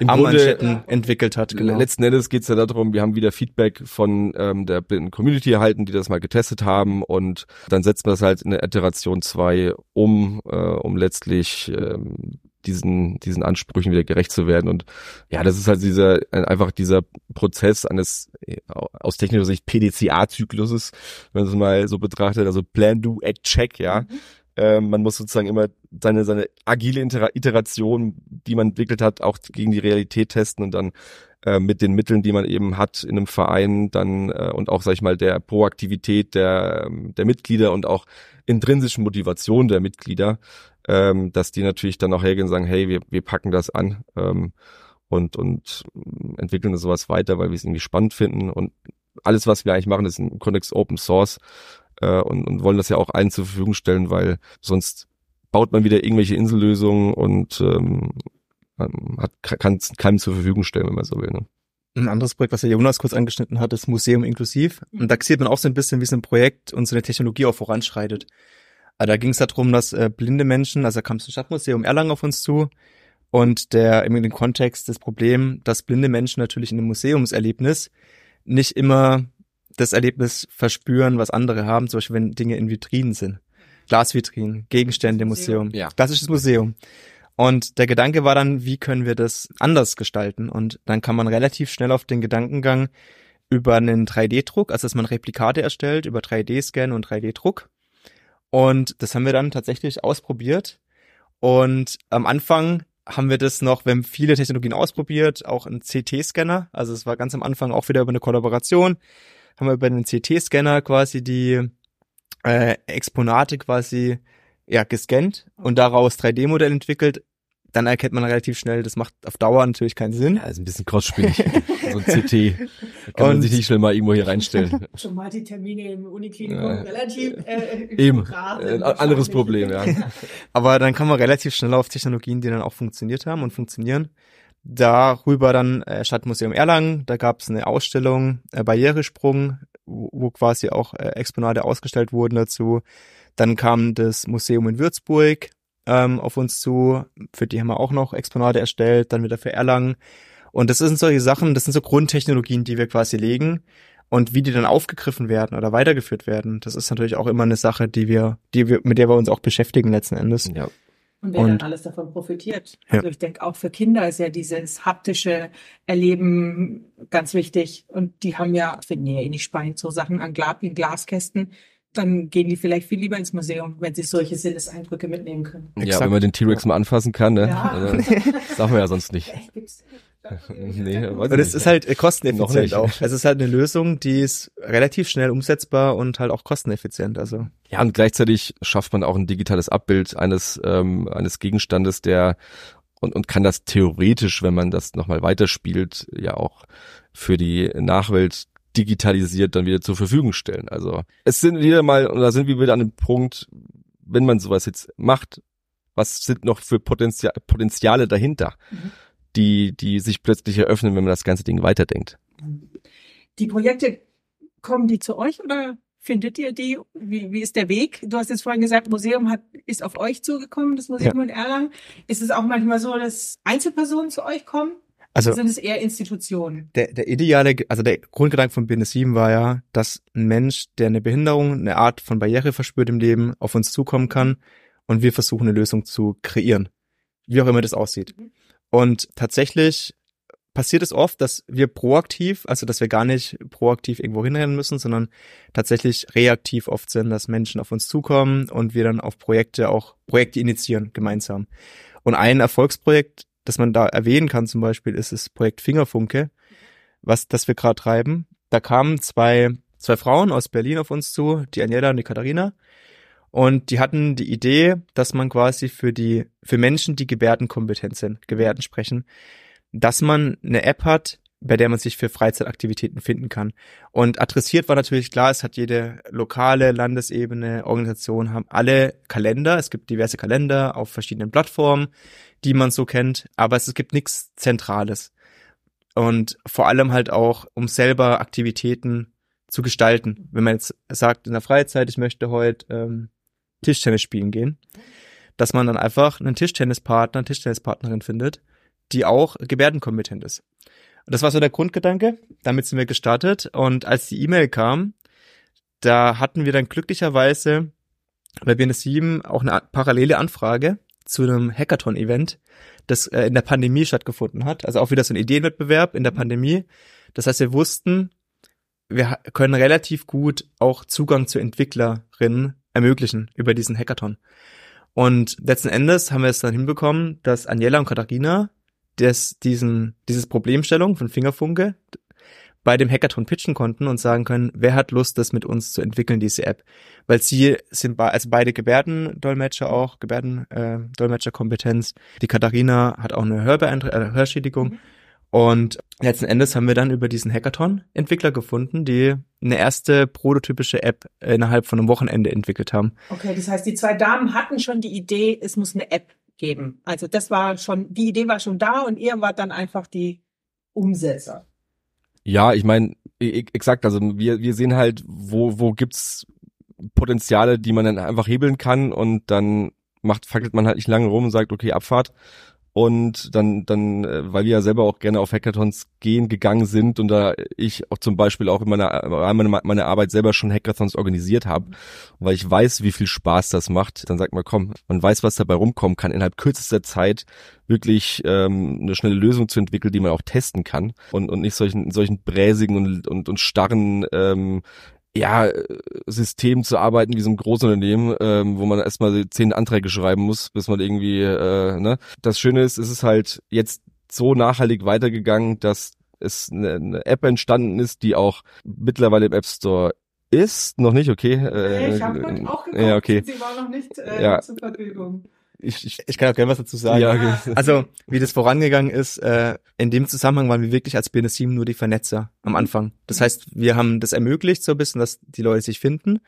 im Grunde ja. entwickelt hat. Genau. Letzten Endes geht's ja darum, wir haben wieder Feedback von ähm, der Community erhalten, die das mal getestet haben und dann setzt man das halt in der Iteration 2 um, äh, um letztlich ähm, diesen, diesen Ansprüchen wieder gerecht zu werden. Und ja, das ist halt dieser, einfach dieser Prozess eines äh, aus technischer Sicht PDCA-Zykluses, wenn man es mal so betrachtet, also Plan, Do, Act, Check, ja. Mhm ähm, man muss sozusagen immer seine, seine agile Iteration, die man entwickelt hat, auch gegen die Realität testen und dann äh, mit den Mitteln, die man eben hat in einem Verein, dann äh, und auch, sag ich mal, der Proaktivität der, der Mitglieder und auch intrinsischen Motivation der Mitglieder, ähm, dass die natürlich dann auch hergehen und sagen, hey, wir, wir packen das an ähm, und, und entwickeln sowas weiter, weil wir es irgendwie spannend finden. Und alles, was wir eigentlich machen, ist ein Kontext Open Source äh, und, und wollen das ja auch allen zur Verfügung stellen, weil sonst baut man wieder irgendwelche Insellösungen und ähm, hat, kann es keinem zur Verfügung stellen, wenn man so will. Ne? Ein anderes Projekt, was der Jonas kurz angeschnitten hat, ist Museum inklusiv. Und da sieht man auch so ein bisschen, wie so ein Projekt und so eine Technologie auch voranschreitet. Aber da ging es darum, dass äh, blinde Menschen, also da kam das Stadtmuseum Erlangen auf uns zu und der dem Kontext das Problem, dass blinde Menschen natürlich in einem Museumserlebnis nicht immer das Erlebnis verspüren, was andere haben, zum Beispiel wenn Dinge in Vitrinen sind. Glasvitrinen, Gegenstände im Museum. Ja. Klassisches Museum. Und der Gedanke war dann, wie können wir das anders gestalten? Und dann kann man relativ schnell auf den Gedankengang über einen 3D-Druck, also dass man Replikate erstellt, über 3D-Scan und 3D-Druck. Und das haben wir dann tatsächlich ausprobiert. Und am Anfang haben wir das noch, wir haben viele Technologien ausprobiert, auch einen CT-Scanner. Also es war ganz am Anfang auch wieder über eine Kollaboration. Haben wir über einen CT-Scanner quasi die äh, Exponate quasi ja, gescannt und daraus 3D-Modell entwickelt, dann erkennt man relativ schnell, das macht auf Dauer natürlich keinen Sinn. Ja, ist ein bisschen kostspielig. so ein CT. Da kann und man sich nicht schnell mal irgendwo hier reinstellen. Schon mal die Termine im Uniklinikum ja. relativ äh, Eben. Ein anderes Problem, ja. Aber dann kann man relativ schnell auf Technologien, die dann auch funktioniert haben und funktionieren. Darüber dann äh, Stadtmuseum Erlangen, da gab es eine Ausstellung äh, Barrieresprung, wo, wo quasi auch äh, Exponate ausgestellt wurden dazu. Dann kam das Museum in Würzburg ähm, auf uns zu, für die haben wir auch noch Exponate erstellt, dann wieder für Erlangen. Und das sind solche Sachen, das sind so Grundtechnologien, die wir quasi legen. Und wie die dann aufgegriffen werden oder weitergeführt werden, das ist natürlich auch immer eine Sache, die wir, die wir, mit der wir uns auch beschäftigen letzten Endes. Ja. Und wer und, dann alles davon profitiert. Also ja. ich denke, auch für Kinder ist ja dieses haptische Erleben ganz wichtig. Und die haben ja, finden ja eh nicht spannend, so Sachen an Glas, in Glaskästen dann gehen die vielleicht viel lieber ins Museum, wenn sie solche Sinneseindrücke mitnehmen können. Ja, Exakt. wenn man den T-Rex mal anfassen kann, ne? Ja. Also, das darf man ja sonst nicht. nee, und es ist halt kosteneffizient auch. Es ist halt eine Lösung, die ist relativ schnell umsetzbar und halt auch kosteneffizient. Also ja, und gleichzeitig schafft man auch ein digitales Abbild eines ähm, eines Gegenstandes, der und und kann das theoretisch, wenn man das nochmal weiterspielt, ja auch für die Nachwelt digitalisiert dann wieder zur Verfügung stellen. Also es sind wieder mal, und da sind wir wieder an dem Punkt, wenn man sowas jetzt macht, was sind noch für Potenzial, Potenziale dahinter, mhm. Die, die sich plötzlich eröffnen, wenn man das ganze Ding weiterdenkt. Die Projekte, kommen die zu euch oder findet ihr die? Wie, wie ist der Weg? Du hast jetzt vorhin gesagt, Museum hat, ist auf euch zugekommen, das Museum ja. in Erlangen. Ist es auch manchmal so, dass Einzelpersonen zu euch kommen? Also sind es eher Institutionen? Der, der ideale, also der Grundgedanke von Business 7 war ja, dass ein Mensch, der eine Behinderung, eine Art von Barriere verspürt im Leben, auf uns zukommen kann und wir versuchen eine Lösung zu kreieren. Wie auch immer das aussieht. Mhm. Und tatsächlich passiert es oft, dass wir proaktiv, also dass wir gar nicht proaktiv irgendwo hinrennen müssen, sondern tatsächlich reaktiv oft sind, dass Menschen auf uns zukommen und wir dann auf Projekte auch Projekte initiieren gemeinsam. Und ein Erfolgsprojekt das man da erwähnen kann zum Beispiel, ist das Projekt Fingerfunke, was das wir gerade treiben. Da kamen zwei, zwei Frauen aus Berlin auf uns zu, die Aniela und die Katharina. Und die hatten die Idee, dass man quasi für die, für Menschen, die gebärdenkompetent sind, Gebärden sprechen, dass man eine App hat, bei der man sich für Freizeitaktivitäten finden kann. Und adressiert war natürlich klar, es hat jede lokale, Landesebene, Organisation, haben alle Kalender. Es gibt diverse Kalender auf verschiedenen Plattformen die man so kennt, aber es, gibt nichts Zentrales. Und vor allem halt auch, um selber Aktivitäten zu gestalten. Wenn man jetzt sagt, in der Freizeit, ich möchte heute ähm, Tischtennis spielen gehen, dass man dann einfach einen Tischtennispartner, Tischtennispartnerin findet, die auch gebärdenkompetent ist. Und das war so der Grundgedanke. Damit sind wir gestartet. Und als die E-Mail kam, da hatten wir dann glücklicherweise bei BNS7 auch eine parallele Anfrage zu einem Hackathon-Event, das äh, in der Pandemie stattgefunden hat. Also auch wieder so ein Ideenwettbewerb in der Pandemie. Das heißt, wir wussten, wir können relativ gut auch Zugang zu Entwicklerinnen ermöglichen über diesen Hackathon. Und letzten Endes haben wir es dann hinbekommen, dass Aniela und Katharina das, diesen, dieses Problemstellung von Fingerfunke bei dem Hackathon pitchen konnten und sagen können, wer hat Lust, das mit uns zu entwickeln, diese App. Weil sie sind be also beide Gebärdendolmetscher auch, Gebärdendolmetscherkompetenz. Äh, Die Katharina hat auch eine Hörbeeintr äh, Hörschädigung. Mhm. Und letzten Endes haben wir dann über diesen Hackathon Entwickler gefunden, die eine erste prototypische App innerhalb von einem Wochenende entwickelt haben. Okay, das heißt, die zwei Damen hatten schon die Idee, es muss eine App geben. Also das war schon, die Idee war schon da und ihr wart dann einfach die Umsetzer. Ja, ich meine, exakt, also wir, wir sehen halt, wo, wo gibt's Potenziale, die man dann einfach hebeln kann und dann macht, fackelt man halt nicht lange rum und sagt, okay, Abfahrt, und dann, dann, äh, weil wir ja selber auch gerne auf Hackathons gehen, gegangen sind und da ich auch zum Beispiel auch in meiner, meiner, meiner Arbeit selber schon Hackathons organisiert habe, weil ich weiß, wie viel Spaß das macht, dann sagt man, komm, man weiß, was dabei rumkommen kann, innerhalb kürzester Zeit wirklich ähm, eine schnelle Lösung zu entwickeln, die man auch testen kann und, und nicht solchen, solchen bräsigen und, und, und starren ähm, ja, System zu arbeiten wie so ein Großunternehmen, ähm, wo man erstmal zehn Anträge schreiben muss, bis man irgendwie, äh, ne. Das Schöne ist, es ist halt jetzt so nachhaltig weitergegangen, dass es eine, eine App entstanden ist, die auch mittlerweile im App Store ist. Noch nicht, okay. Äh, ich habe auch geguckt, ja, okay. sie war noch nicht äh, ja. zur Verfügung ich, ich, ich kann auch gerne was dazu sagen. Ja, okay. Also, wie das vorangegangen ist, äh, in dem Zusammenhang waren wir wirklich als BNS Team nur die Vernetzer am Anfang. Das heißt, wir haben das ermöglicht so ein bisschen, dass die Leute sich finden.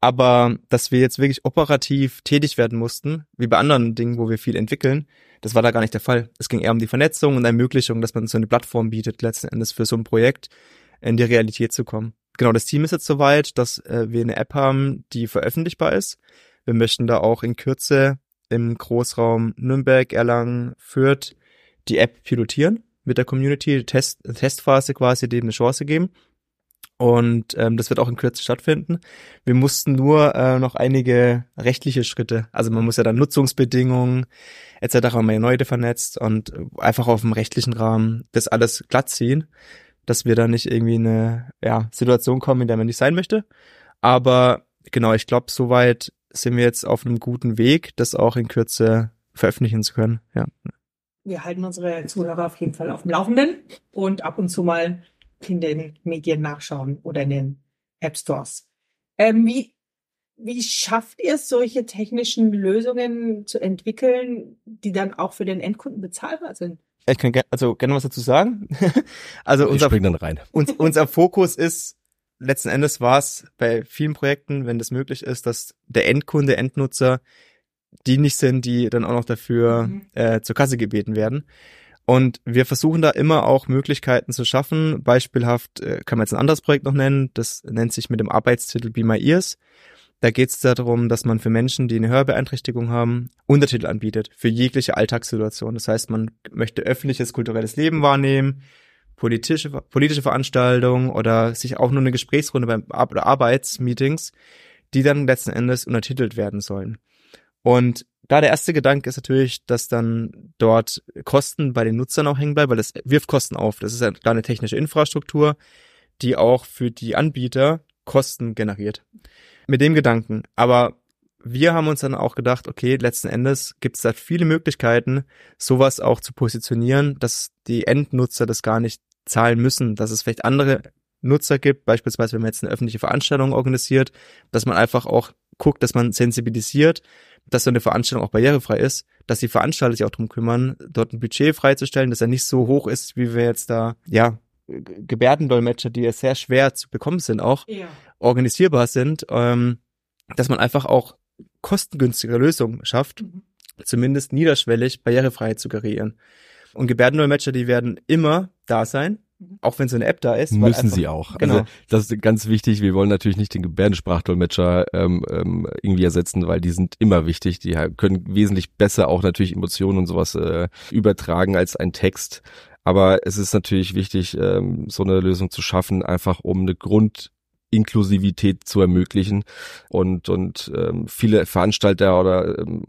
Aber dass wir jetzt wirklich operativ tätig werden mussten, wie bei anderen Dingen, wo wir viel entwickeln, das war da gar nicht der Fall. Es ging eher um die Vernetzung und Ermöglichung, dass man so eine Plattform bietet, letzten Endes für so ein Projekt in die Realität zu kommen. Genau, das Team ist jetzt soweit, dass äh, wir eine App haben, die veröffentlichbar ist. Wir möchten da auch in Kürze im Großraum Nürnberg, Erlangen, Fürth die App pilotieren mit der Community, Test, Testphase quasi dem eine Chance geben. Und ähm, das wird auch in Kürze stattfinden. Wir mussten nur äh, noch einige rechtliche Schritte, also man muss ja dann Nutzungsbedingungen etc. ja neu vernetzt und einfach auf dem rechtlichen Rahmen das alles glatt ziehen, dass wir da nicht irgendwie in eine ja, Situation kommen, in der man nicht sein möchte. Aber genau, ich glaube, soweit sind wir jetzt auf einem guten Weg, das auch in Kürze veröffentlichen zu können. Ja. Wir halten unsere Zuhörer auf jeden Fall auf dem Laufenden und ab und zu mal in den Medien nachschauen oder in den App Stores. Ähm, wie, wie schafft ihr es, solche technischen Lösungen zu entwickeln, die dann auch für den Endkunden bezahlbar sind? Ich kann gerne, also gerne was dazu sagen. also unser, dann rein. Uns, unser Fokus ist letzten Endes war es bei vielen Projekten, wenn das möglich ist, dass der Endkunde, Endnutzer die nicht sind, die dann auch noch dafür mhm. äh, zur Kasse gebeten werden. Und wir versuchen da immer auch Möglichkeiten zu schaffen. Beispielhaft äh, kann man jetzt ein anderes Projekt noch nennen. Das nennt sich mit dem Arbeitstitel Be My Ears. Da geht es darum, dass man für Menschen, die eine Hörbeeinträchtigung haben, Untertitel anbietet für jegliche Alltagssituation. Das heißt, man möchte öffentliches kulturelles Leben wahrnehmen, politische, politische Veranstaltungen oder sich auch nur eine Gesprächsrunde beim oder Arbeitsmeetings, die dann letzten Endes untertitelt werden sollen. Und da der erste Gedanke ist natürlich, dass dann dort Kosten bei den Nutzern auch hängen bleiben, weil das wirft Kosten auf. Das ist ja da eine technische Infrastruktur, die auch für die Anbieter Kosten generiert. Mit dem Gedanken. Aber wir haben uns dann auch gedacht, okay, letzten Endes gibt es da viele Möglichkeiten, sowas auch zu positionieren, dass die Endnutzer das gar nicht zahlen müssen, dass es vielleicht andere Nutzer gibt, beispielsweise wenn man jetzt eine öffentliche Veranstaltung organisiert, dass man einfach auch guckt, dass man sensibilisiert, dass so eine Veranstaltung auch barrierefrei ist, dass die Veranstalter sich auch drum kümmern, dort ein Budget freizustellen, dass er nicht so hoch ist, wie wir jetzt da, ja, Gebärdendolmetscher, die ja sehr schwer zu bekommen sind, auch ja. organisierbar sind, ähm, dass man einfach auch kostengünstigere Lösungen schafft, mhm. zumindest niederschwellig Barrierefreiheit zu kreieren. Und Gebärdendolmetscher, die werden immer da sein, mhm. auch wenn so eine App da ist. Müssen einfach, sie auch. Genau. Also das ist ganz wichtig. Wir wollen natürlich nicht den Gebärdensprachdolmetscher ähm, ähm, irgendwie ersetzen, weil die sind immer wichtig. Die können wesentlich besser auch natürlich Emotionen und sowas äh, übertragen als ein Text. Aber es ist natürlich wichtig, ähm, so eine Lösung zu schaffen, einfach um eine Grund Inklusivität zu ermöglichen. Und und ähm, viele Veranstalter oder ähm,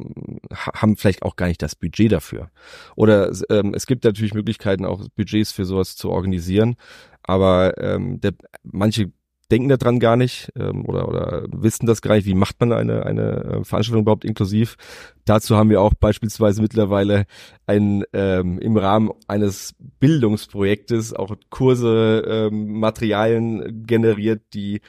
haben vielleicht auch gar nicht das Budget dafür. Oder ähm, es gibt natürlich Möglichkeiten auch Budgets für sowas zu organisieren. Aber ähm, der, manche denken daran gar nicht ähm, oder, oder wissen das gar nicht, wie macht man eine, eine äh, Veranstaltung überhaupt inklusiv. Dazu haben wir auch beispielsweise mittlerweile ein, ähm, im Rahmen eines Bildungsprojektes auch Kurse, ähm, Materialien generiert, die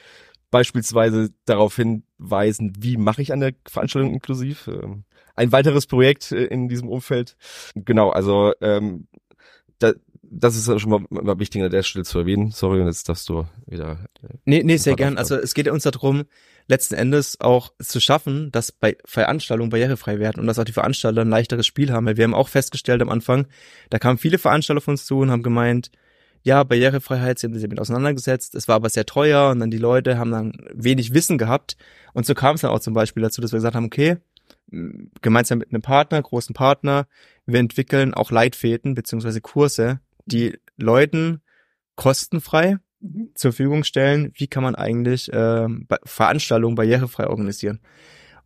beispielsweise darauf hinweisen, wie mache ich eine Veranstaltung inklusiv. Ähm, ein weiteres Projekt äh, in diesem Umfeld. Genau, also ähm, da, das ist schon mal, mal wichtig an der Stelle zu erwähnen. Sorry, und jetzt darfst du wieder. Äh, nee, nee, sehr gern. Also es geht uns darum, letzten Endes auch zu schaffen, dass bei Veranstaltungen barrierefrei werden und dass auch die Veranstalter ein leichteres Spiel haben. Weil wir haben auch festgestellt am Anfang, da kamen viele Veranstalter von uns zu und haben gemeint, ja, Barrierefreiheit, sie haben sich damit auseinandergesetzt, es war aber sehr teuer und dann die Leute haben dann wenig Wissen gehabt. Und so kam es dann auch zum Beispiel dazu, dass wir gesagt haben, okay, gemeinsam mit einem Partner, großen Partner, wir entwickeln auch Leitfäden beziehungsweise Kurse, die Leuten kostenfrei mhm. zur Verfügung stellen, wie kann man eigentlich äh, Veranstaltungen barrierefrei organisieren.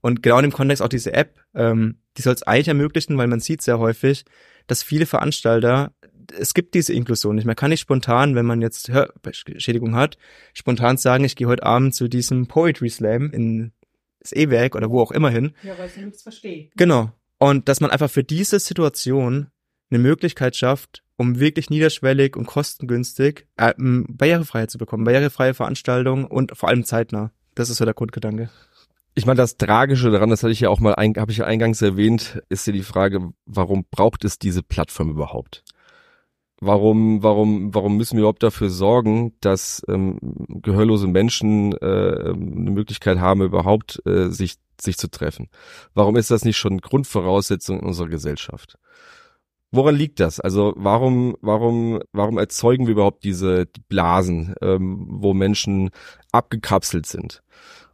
Und genau in dem Kontext auch diese App, ähm, die soll es eigentlich ermöglichen, weil man sieht sehr häufig, dass viele Veranstalter, es gibt diese Inklusion nicht. Man kann nicht spontan, wenn man jetzt Hörschädigung hat, spontan sagen, ich gehe heute Abend zu diesem Poetry Slam in das E-Werk oder wo auch immer hin. Ja, weil sie nichts versteht. Genau. Und dass man einfach für diese Situation eine Möglichkeit schafft, um wirklich niederschwellig und kostengünstig äh, Barrierefreiheit zu bekommen, barrierefreie Veranstaltungen und vor allem zeitnah. Das ist so der Grundgedanke. Ich meine, das Tragische daran, das hatte ich ja auch mal, habe ich ja eingangs erwähnt, ist ja die Frage, warum braucht es diese Plattform überhaupt? Warum, warum, warum müssen wir überhaupt dafür sorgen, dass ähm, gehörlose Menschen äh, eine Möglichkeit haben, überhaupt äh, sich, sich zu treffen? Warum ist das nicht schon Grundvoraussetzung in unserer Gesellschaft? Woran liegt das? Also warum, warum, warum erzeugen wir überhaupt diese Blasen, ähm, wo Menschen abgekapselt sind?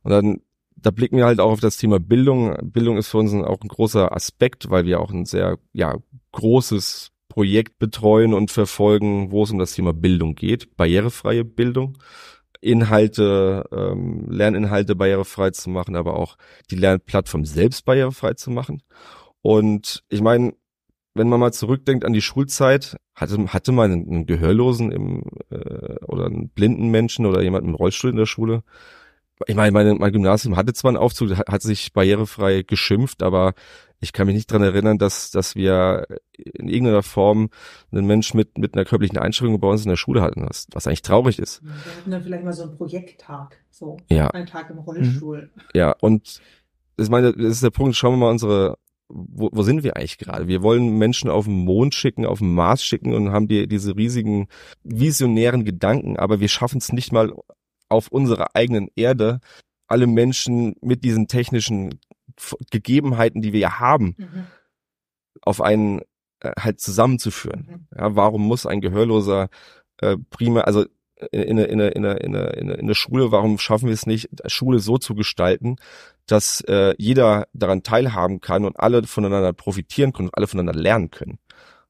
Und dann, da blicken wir halt auch auf das Thema Bildung. Bildung ist für uns auch ein großer Aspekt, weil wir auch ein sehr, ja, großes Projekt betreuen und verfolgen, wo es um das Thema Bildung geht, barrierefreie Bildung. Inhalte, ähm, Lerninhalte barrierefrei zu machen, aber auch die Lernplattform selbst barrierefrei zu machen. Und ich meine, wenn man mal zurückdenkt an die Schulzeit, hatte, hatte man einen, Gehörlosen im, äh, oder einen blinden Menschen oder jemanden im Rollstuhl in der Schule. Ich meine, meine, mein Gymnasium hatte zwar einen Aufzug, hat sich barrierefrei geschimpft, aber ich kann mich nicht dran erinnern, dass, dass wir in irgendeiner Form einen Mensch mit, mit einer körperlichen Einschränkung bei uns in der Schule hatten, was, was eigentlich traurig ist. Wir hatten dann vielleicht mal so einen Projekttag, so ja. einen Tag im Rollstuhl. Ja, und ich meine, das ist der Punkt, schauen wir mal unsere wo, wo sind wir eigentlich gerade? Wir wollen Menschen auf den Mond schicken, auf den Mars schicken und haben die, diese riesigen visionären Gedanken, aber wir schaffen es nicht mal auf unserer eigenen Erde, alle Menschen mit diesen technischen Gegebenheiten, die wir ja haben, mhm. auf einen äh, halt zusammenzuführen. Mhm. Ja, warum muss ein Gehörloser äh, prima, also in, in, in, in, in, in, in der Schule, warum schaffen wir es nicht, Schule so zu gestalten, dass äh, jeder daran teilhaben kann und alle voneinander profitieren können und alle voneinander lernen können.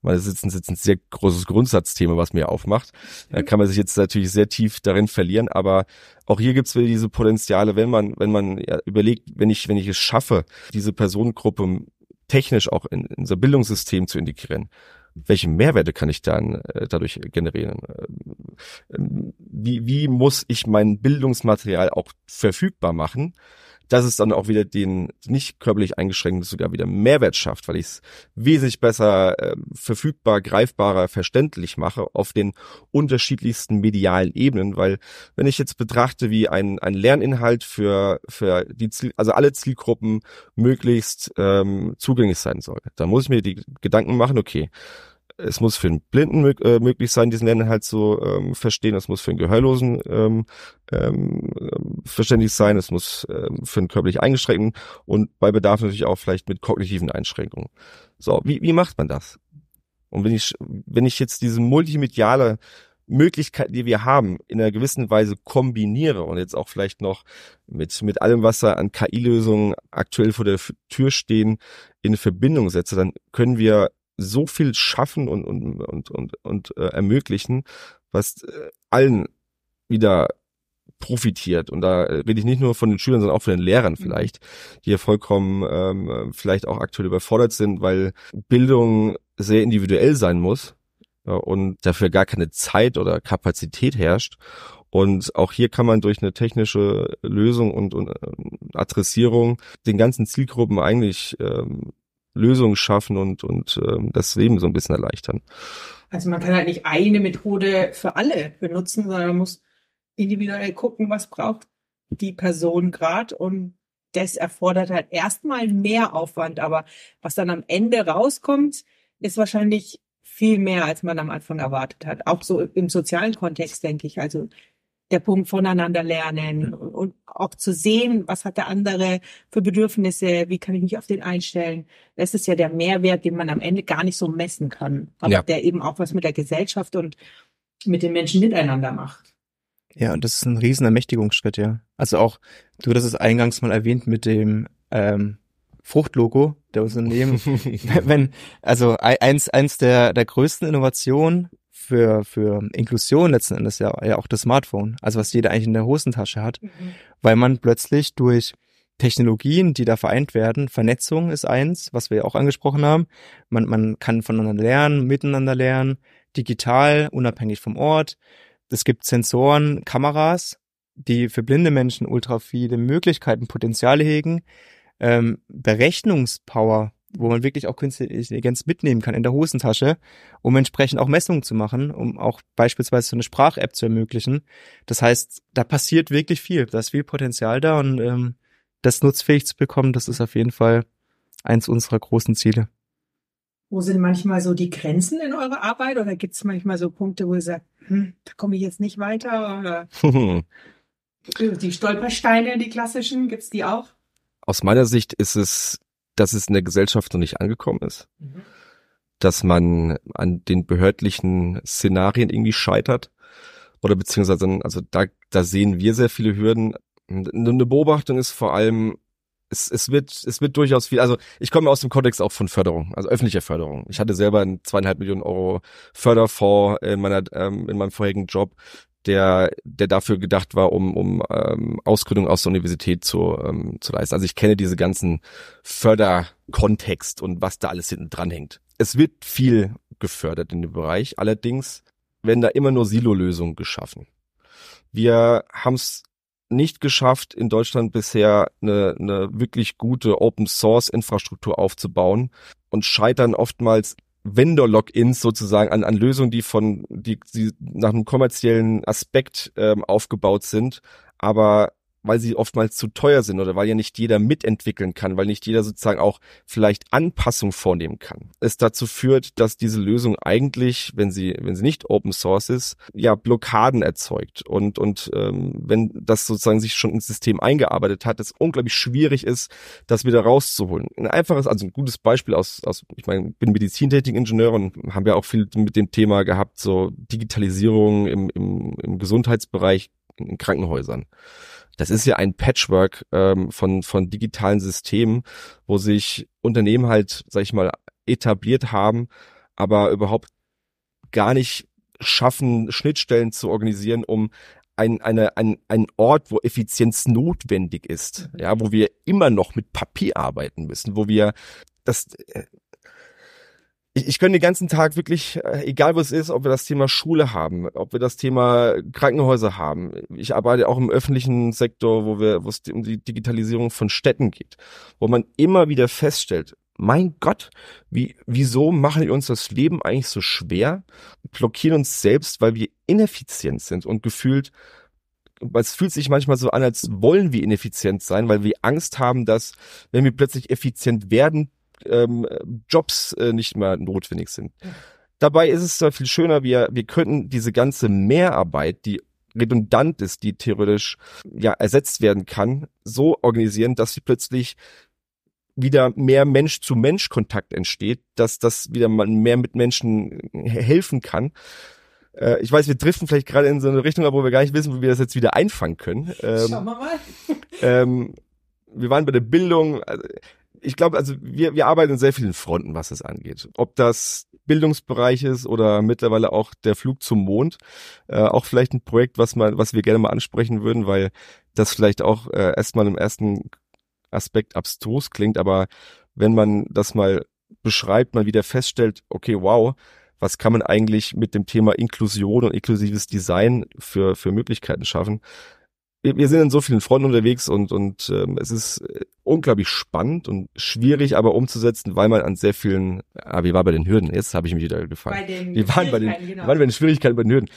Weil das ist ist ein sehr großes Grundsatzthema, was mir aufmacht. Da kann man sich jetzt natürlich sehr tief darin verlieren, aber auch hier gibt es wieder diese Potenziale, wenn man, wenn man ja, überlegt, wenn ich, wenn ich es schaffe, diese Personengruppe technisch auch in, in unser Bildungssystem zu integrieren, welche Mehrwerte kann ich dann äh, dadurch generieren? Ähm, wie, wie muss ich mein Bildungsmaterial auch verfügbar machen, dass es dann auch wieder den nicht körperlich eingeschränkten sogar wieder Mehrwert schafft, weil ich es wesentlich besser äh, verfügbar, greifbarer, verständlich mache auf den unterschiedlichsten medialen Ebenen, weil wenn ich jetzt betrachte, wie ein, ein Lerninhalt für, für die Ziel, also alle Zielgruppen möglichst ähm, zugänglich sein soll, dann muss ich mir die Gedanken machen, okay, es muss für einen Blinden äh, möglich sein, diesen Lerninhalt zu ähm, verstehen. Es muss für einen Gehörlosen ähm, ähm, verständlich sein. Es muss ähm, für einen körperlich Eingeschränkten und bei Bedarf natürlich auch vielleicht mit kognitiven Einschränkungen. So, wie, wie macht man das? Und wenn ich, wenn ich jetzt diese multimediale Möglichkeit, die wir haben, in einer gewissen Weise kombiniere und jetzt auch vielleicht noch mit, mit allem, was da an KI-Lösungen aktuell vor der Tür stehen, in Verbindung setze, dann können wir so viel schaffen und, und, und, und, und äh, ermöglichen, was äh, allen wieder profitiert. Und da äh, rede ich nicht nur von den Schülern, sondern auch von den Lehrern mhm. vielleicht, die ja vollkommen ähm, vielleicht auch aktuell überfordert sind, weil Bildung sehr individuell sein muss ja, und dafür gar keine Zeit oder Kapazität herrscht. Und auch hier kann man durch eine technische Lösung und, und äh, Adressierung den ganzen Zielgruppen eigentlich ähm, Lösungen schaffen und, und ähm, das Leben so ein bisschen erleichtern. Also man kann halt nicht eine Methode für alle benutzen, sondern man muss individuell gucken, was braucht die Person gerade und das erfordert halt erstmal mehr Aufwand, aber was dann am Ende rauskommt, ist wahrscheinlich viel mehr, als man am Anfang erwartet hat. Auch so im sozialen Kontext, denke ich. Also der Punkt voneinander lernen und auch zu sehen, was hat der andere für Bedürfnisse, wie kann ich mich auf den einstellen. Das ist ja der Mehrwert, den man am Ende gar nicht so messen kann, aber ja. der eben auch was mit der Gesellschaft und mit den Menschen miteinander macht. Ja, und das ist ein riesen Ermächtigungsschritt, ja. Also auch, du hattest es eingangs mal erwähnt mit dem ähm, Fruchtlogo der Unternehmen. wenn, also eins, eins der, der größten Innovationen für, für Inklusion letzten Endes ja, ja auch das Smartphone. Also was jeder eigentlich in der Hosentasche hat. Mhm. Weil man plötzlich durch Technologien, die da vereint werden, Vernetzung ist eins, was wir ja auch angesprochen haben. Man, man kann voneinander lernen, miteinander lernen, digital, unabhängig vom Ort. Es gibt Sensoren, Kameras, die für blinde Menschen ultra viele Möglichkeiten, Potenziale hegen. Ähm, Berechnungspower, wo man wirklich auch künstliche Intelligenz mitnehmen kann in der Hosentasche, um entsprechend auch Messungen zu machen, um auch beispielsweise so eine Sprach-App zu ermöglichen. Das heißt, da passiert wirklich viel. Da ist viel Potenzial da und ähm, das nutzfähig zu bekommen, das ist auf jeden Fall eins unserer großen Ziele. Wo sind manchmal so die Grenzen in eurer Arbeit oder gibt es manchmal so Punkte, wo ihr sagt, hm, da komme ich jetzt nicht weiter oder die Stolpersteine, die klassischen, gibt's die auch? Aus meiner Sicht ist es, dass es in der Gesellschaft noch nicht angekommen ist. Mhm. Dass man an den behördlichen Szenarien irgendwie scheitert. Oder beziehungsweise, also da, da sehen wir sehr viele Hürden. Eine Beobachtung ist vor allem, es, es wird, es wird durchaus viel, also ich komme aus dem Kontext auch von Förderung, also öffentlicher Förderung. Ich hatte selber einen zweieinhalb Millionen Euro Förderfonds in meiner, ähm, in meinem vorherigen Job, der, der dafür gedacht war, um, um ähm, Ausgründung aus der Universität zu, ähm, zu leisten. Also ich kenne diese ganzen Förderkontext und was da alles hinten dran hängt. Es wird viel gefördert in dem Bereich, allerdings werden da immer nur Silo-Lösungen geschaffen. Wir haben es nicht geschafft, in Deutschland bisher eine, eine wirklich gute Open Source Infrastruktur aufzubauen und scheitern oftmals Vendor-Logins sozusagen an, an Lösungen, die von, die, die nach einem kommerziellen Aspekt ähm, aufgebaut sind, aber weil sie oftmals zu teuer sind oder weil ja nicht jeder mitentwickeln kann, weil nicht jeder sozusagen auch vielleicht Anpassung vornehmen kann. Es dazu führt, dass diese Lösung eigentlich, wenn sie, wenn sie nicht Open Source ist, ja Blockaden erzeugt. Und, und ähm, wenn das sozusagen sich schon ins System eingearbeitet hat, es unglaublich schwierig ist, das wieder rauszuholen. Ein einfaches, also ein gutes Beispiel aus, aus ich meine, bin Medizintechnikingenieur und haben ja auch viel mit dem Thema gehabt, so Digitalisierung im, im, im Gesundheitsbereich in Krankenhäusern das ist ja ein Patchwork ähm, von, von digitalen Systemen, wo sich Unternehmen halt, sag ich mal, etabliert haben, aber überhaupt gar nicht schaffen, Schnittstellen zu organisieren, um ein, eine, ein, ein Ort, wo Effizienz notwendig ist, ja, wo wir immer noch mit Papier arbeiten müssen, wo wir das, äh, ich, ich könnte den ganzen Tag wirklich, äh, egal wo es ist, ob wir das Thema Schule haben, ob wir das Thema Krankenhäuser haben. Ich arbeite auch im öffentlichen Sektor, wo wir, wo es um die Digitalisierung von Städten geht, wo man immer wieder feststellt, mein Gott, wie, wieso machen wir uns das Leben eigentlich so schwer? Blockieren uns selbst, weil wir ineffizient sind und gefühlt es fühlt sich manchmal so an, als wollen wir ineffizient sein, weil wir Angst haben, dass wenn wir plötzlich effizient werden, ähm, Jobs äh, nicht mehr notwendig sind. Dabei ist es zwar viel schöner, wir, wir könnten diese ganze Mehrarbeit, die redundant ist, die theoretisch ja ersetzt werden kann, so organisieren, dass sie plötzlich wieder mehr Mensch-zu-Mensch-Kontakt entsteht, dass das wieder mal mehr mit Menschen helfen kann. Äh, ich weiß, wir driften vielleicht gerade in so eine Richtung, wo wir gar nicht wissen, wie wir das jetzt wieder einfangen können. Ähm, Schauen wir mal. ähm, wir waren bei der Bildung. Also, ich glaube, also wir, wir arbeiten in sehr vielen Fronten, was es angeht. Ob das Bildungsbereich ist oder mittlerweile auch der Flug zum Mond. Äh, auch vielleicht ein Projekt, was man, was wir gerne mal ansprechen würden, weil das vielleicht auch äh, erstmal im ersten Aspekt abstrus klingt, aber wenn man das mal beschreibt, man wieder feststellt, okay, wow, was kann man eigentlich mit dem Thema Inklusion und inklusives Design für, für Möglichkeiten schaffen. Wir, wir sind in so vielen Fronten unterwegs und, und ähm, es ist äh, unglaublich spannend und schwierig aber umzusetzen, weil man an sehr vielen, ah, wie war bei den Hürden? Jetzt habe ich mich wieder gefangen. Bei den Wir waren bei den, genau. wir waren bei den Schwierigkeiten bei den Hürden.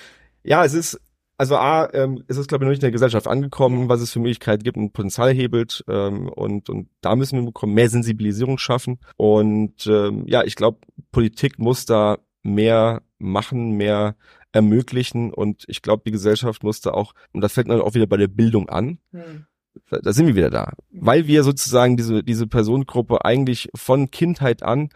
Ja, es ist, also A, ähm, es ist, glaube ich, noch nicht in der Gesellschaft angekommen, was es für Möglichkeiten gibt und Potenzial hebelt. Ähm, und, und da müssen wir bekommen, mehr Sensibilisierung schaffen. Und ähm, ja, ich glaube, Politik muss da mehr machen, mehr ermöglichen. Und ich glaube, die Gesellschaft muss da auch, und das fällt dann auch wieder bei der Bildung an, Hm. da sind wir wieder da. Weil wir sozusagen diese, diese Personengruppe eigentlich von Kindheit an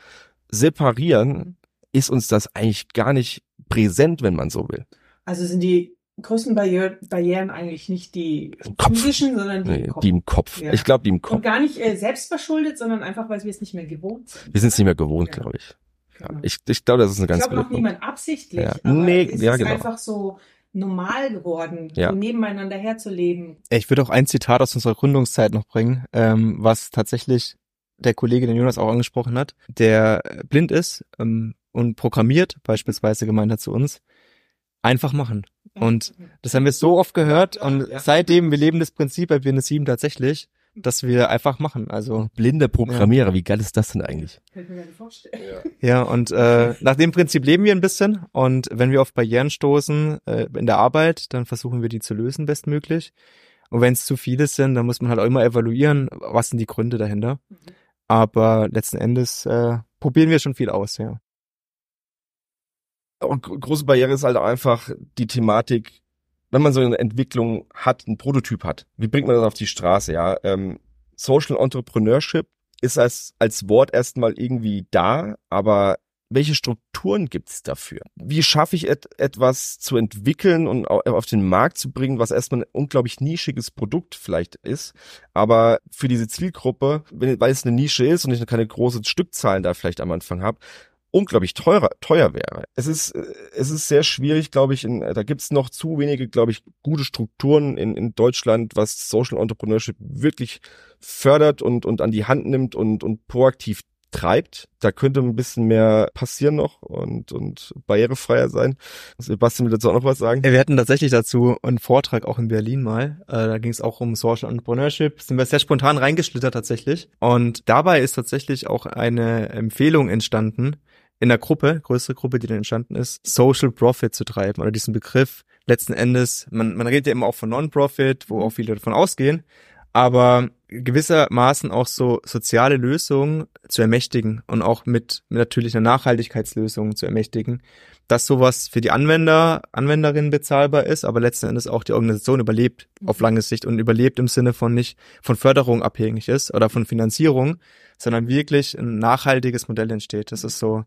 separieren, ist uns das eigentlich gar nicht präsent, wenn man so will. Also sind die größten Barriere, Barrieren eigentlich nicht die Kopf. physischen, sondern die, Nee, im Kopf. die im Kopf. Ja. Ich glaube, die im Und Kopf. gar nicht äh, selbst verschuldet, sondern einfach, weil wir es nicht mehr gewohnt sind. Wir sind es nicht mehr gewohnt, Ja. glaube ich. Ja, ich ich glaube, das ist eine Ich ganz glaube, gute macht Punkt. niemand absichtlich, Ja. aber Nee, es ja, ist genau. einfach so normal geworden, Ja. so nebeneinander herzuleben. Ich würde auch ein Zitat aus unserer Gründungszeit noch bringen, ähm, was tatsächlich der Kollege, den Jonas auch angesprochen hat, der blind ist ähm, und programmiert, beispielsweise gemeint hat zu uns, einfach machen. Und das haben wir so oft gehört und Ja. seitdem, wir leben das Prinzip bei Business 7 tatsächlich, dass wir einfach machen. Also Blinde Programmierer, wie geil ist das denn eigentlich? Kann ich mir gar nicht vorstellen. ja, und äh, nach dem Prinzip leben wir ein bisschen und wenn wir auf Barrieren stoßen äh, in der Arbeit, dann versuchen wir die zu lösen bestmöglich. Und wenn es zu viele sind, dann muss man halt auch immer evaluieren, was sind die Gründe dahinter. Aber letzten Endes äh, probieren wir schon viel aus, ja. Und gro- große Barriere ist halt auch einfach die Thematik, wenn man so eine Entwicklung hat, einen Prototyp hat. Wie bringt man das auf die Straße? Ja, ähm, Social Entrepreneurship ist als als Wort erstmal irgendwie da, aber welche Strukturen gibt's dafür? Wie schaffe ich et etwas zu entwickeln und au- auf den Markt zu bringen, was erstmal ein unglaublich nischiges Produkt vielleicht ist, aber für diese Zielgruppe, wenn, weil es eine Nische ist und ich keine großen Stückzahlen da vielleicht am Anfang habe, unglaublich teurer, teuer wäre. Es ist, es ist sehr schwierig, glaube ich, in, da gibt's noch zu wenige, glaube ich, gute Strukturen in, in Deutschland, was Social Entrepreneurship wirklich fördert und, und an die Hand nimmt und, und proaktiv treibt. Da könnte ein bisschen mehr passieren noch und, und barrierefreier sein. Sebastian will dazu auch noch was sagen. Wir hatten tatsächlich dazu einen Vortrag auch in Berlin mal. Äh, da ging es auch um Social Entrepreneurship. Sind wir sehr spontan reingeschlittert tatsächlich. Und dabei ist tatsächlich auch eine Empfehlung entstanden, in der Gruppe, größere Gruppe, die dann entstanden ist, Social Profit zu treiben oder diesen Begriff letzten Endes, man, man redet ja immer auch von Non-Profit, wo auch viele davon ausgehen, aber gewissermaßen auch so soziale Lösungen zu ermächtigen und auch mit, mit natürlich einer Nachhaltigkeitslösung zu ermächtigen, dass sowas für die Anwender, Anwenderinnen bezahlbar ist, aber letzten Endes auch die Organisation überlebt auf lange Sicht und überlebt im Sinne von nicht von Förderung abhängig ist oder von Finanzierung, sondern wirklich ein nachhaltiges Modell entsteht. Das ist so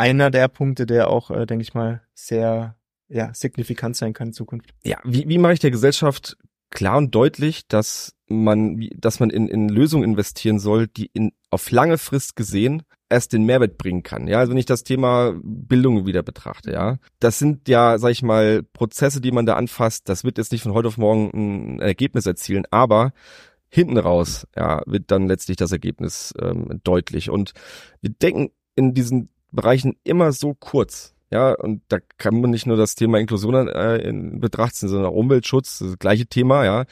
einer der Punkte, der auch, äh, denke ich mal, sehr ja, signifikant sein kann in Zukunft. Ja, wie, wie mache ich der Gesellschaft klar und deutlich, dass man, dass man in, in Lösungen investieren soll, die in, auf lange Frist gesehen erst den Mehrwert bringen kann. Ja, also wenn ich das Thema Bildung wieder betrachte, ja. Das sind ja, sag ich mal, Prozesse, die man da anfasst. Das wird jetzt nicht von heute auf morgen ein Ergebnis erzielen, aber hinten raus, ja, wird dann letztlich das Ergebnis ähm, deutlich. Und wir denken in diesen Bereichen immer so kurz. Ja, und da kann man nicht nur das Thema Inklusion äh, in Betracht ziehen, sondern auch Umweltschutz, das gleiche Thema, ja.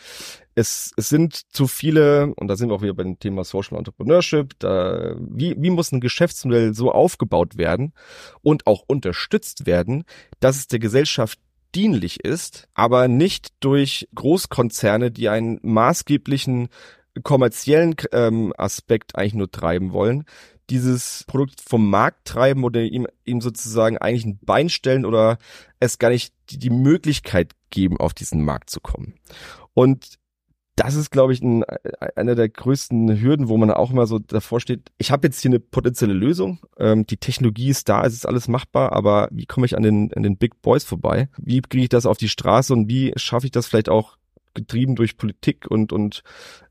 Es, es sind zu viele, und da sind wir auch wieder beim Thema Social Entrepreneurship, da, wie, wie muss ein Geschäftsmodell so aufgebaut werden und auch unterstützt werden, dass es der Gesellschaft dienlich ist, aber nicht durch Großkonzerne, die einen maßgeblichen kommerziellen ähm, Aspekt eigentlich nur treiben wollen, dieses Produkt vom Markt treiben oder ihm, ihm sozusagen eigentlich ein Bein stellen oder es gar nicht die, die Möglichkeit geben, auf diesen Markt zu kommen. Und das ist, glaube ich, ein, einer der größten Hürden, wo man auch immer so davor steht, ich habe jetzt hier eine potenzielle Lösung, ähm, die Technologie ist da, es ist alles machbar, aber wie komme ich an den, an den Big Boys vorbei? Wie kriege ich das auf die Straße und wie schaffe ich das vielleicht auch getrieben durch Politik und, und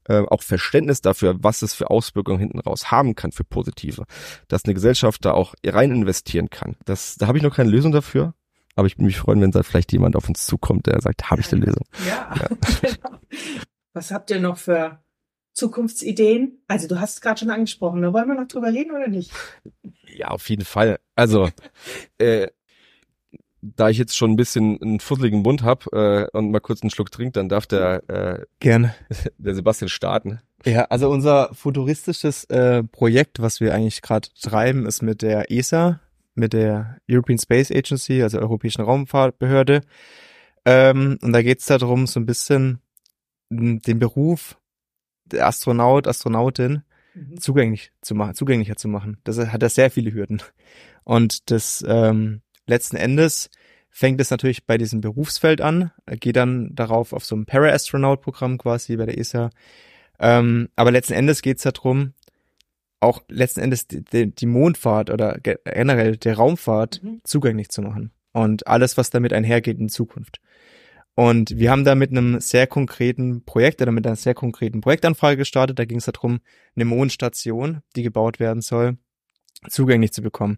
äh, auch Verständnis dafür, was es für Auswirkungen hinten raus haben kann für positive, dass eine Gesellschaft da auch rein investieren kann. Das, da habe ich noch keine Lösung dafür, aber ich würde mich freuen, wenn da vielleicht jemand auf uns zukommt, der sagt, habe ich eine Lösung. Ja, genau. Was habt ihr noch für Zukunftsideen? Also du hast es gerade schon angesprochen, da wollen wir noch drüber reden oder nicht? Ja, auf jeden Fall. Also, äh, da ich jetzt schon ein bisschen einen fusseligen Mund hab äh, und mal kurz einen Schluck trinkt, dann darf der, äh, Gerne. der Sebastian starten. Ja, also unser futuristisches äh, Projekt, was wir eigentlich gerade treiben, ist mit der ESA, mit der European Space Agency, also Europäischen Raumfahrtbehörde. Ähm, und da geht's darum, so ein bisschen m, den Beruf der Astronaut, Astronautin Mhm. zugänglich zu machen, zugänglicher zu machen. Das hat da sehr viele Hürden. Und das ähm, letzten Endes fängt es natürlich bei diesem Berufsfeld an, geht dann darauf auf so ein Para-Astronaut-Programm quasi bei der ESA. Ähm, aber letzten Endes geht es darum, auch letzten Endes die, die, Mondfahrt oder ge- generell der Raumfahrt Mhm. zugänglich zu machen. Und alles, was damit einhergeht in Zukunft. Und wir haben da mit einem sehr konkreten Projekt oder mit einer sehr konkreten Projektanfrage gestartet. Da ging es darum, eine Mondstation, die gebaut werden soll, zugänglich zu bekommen.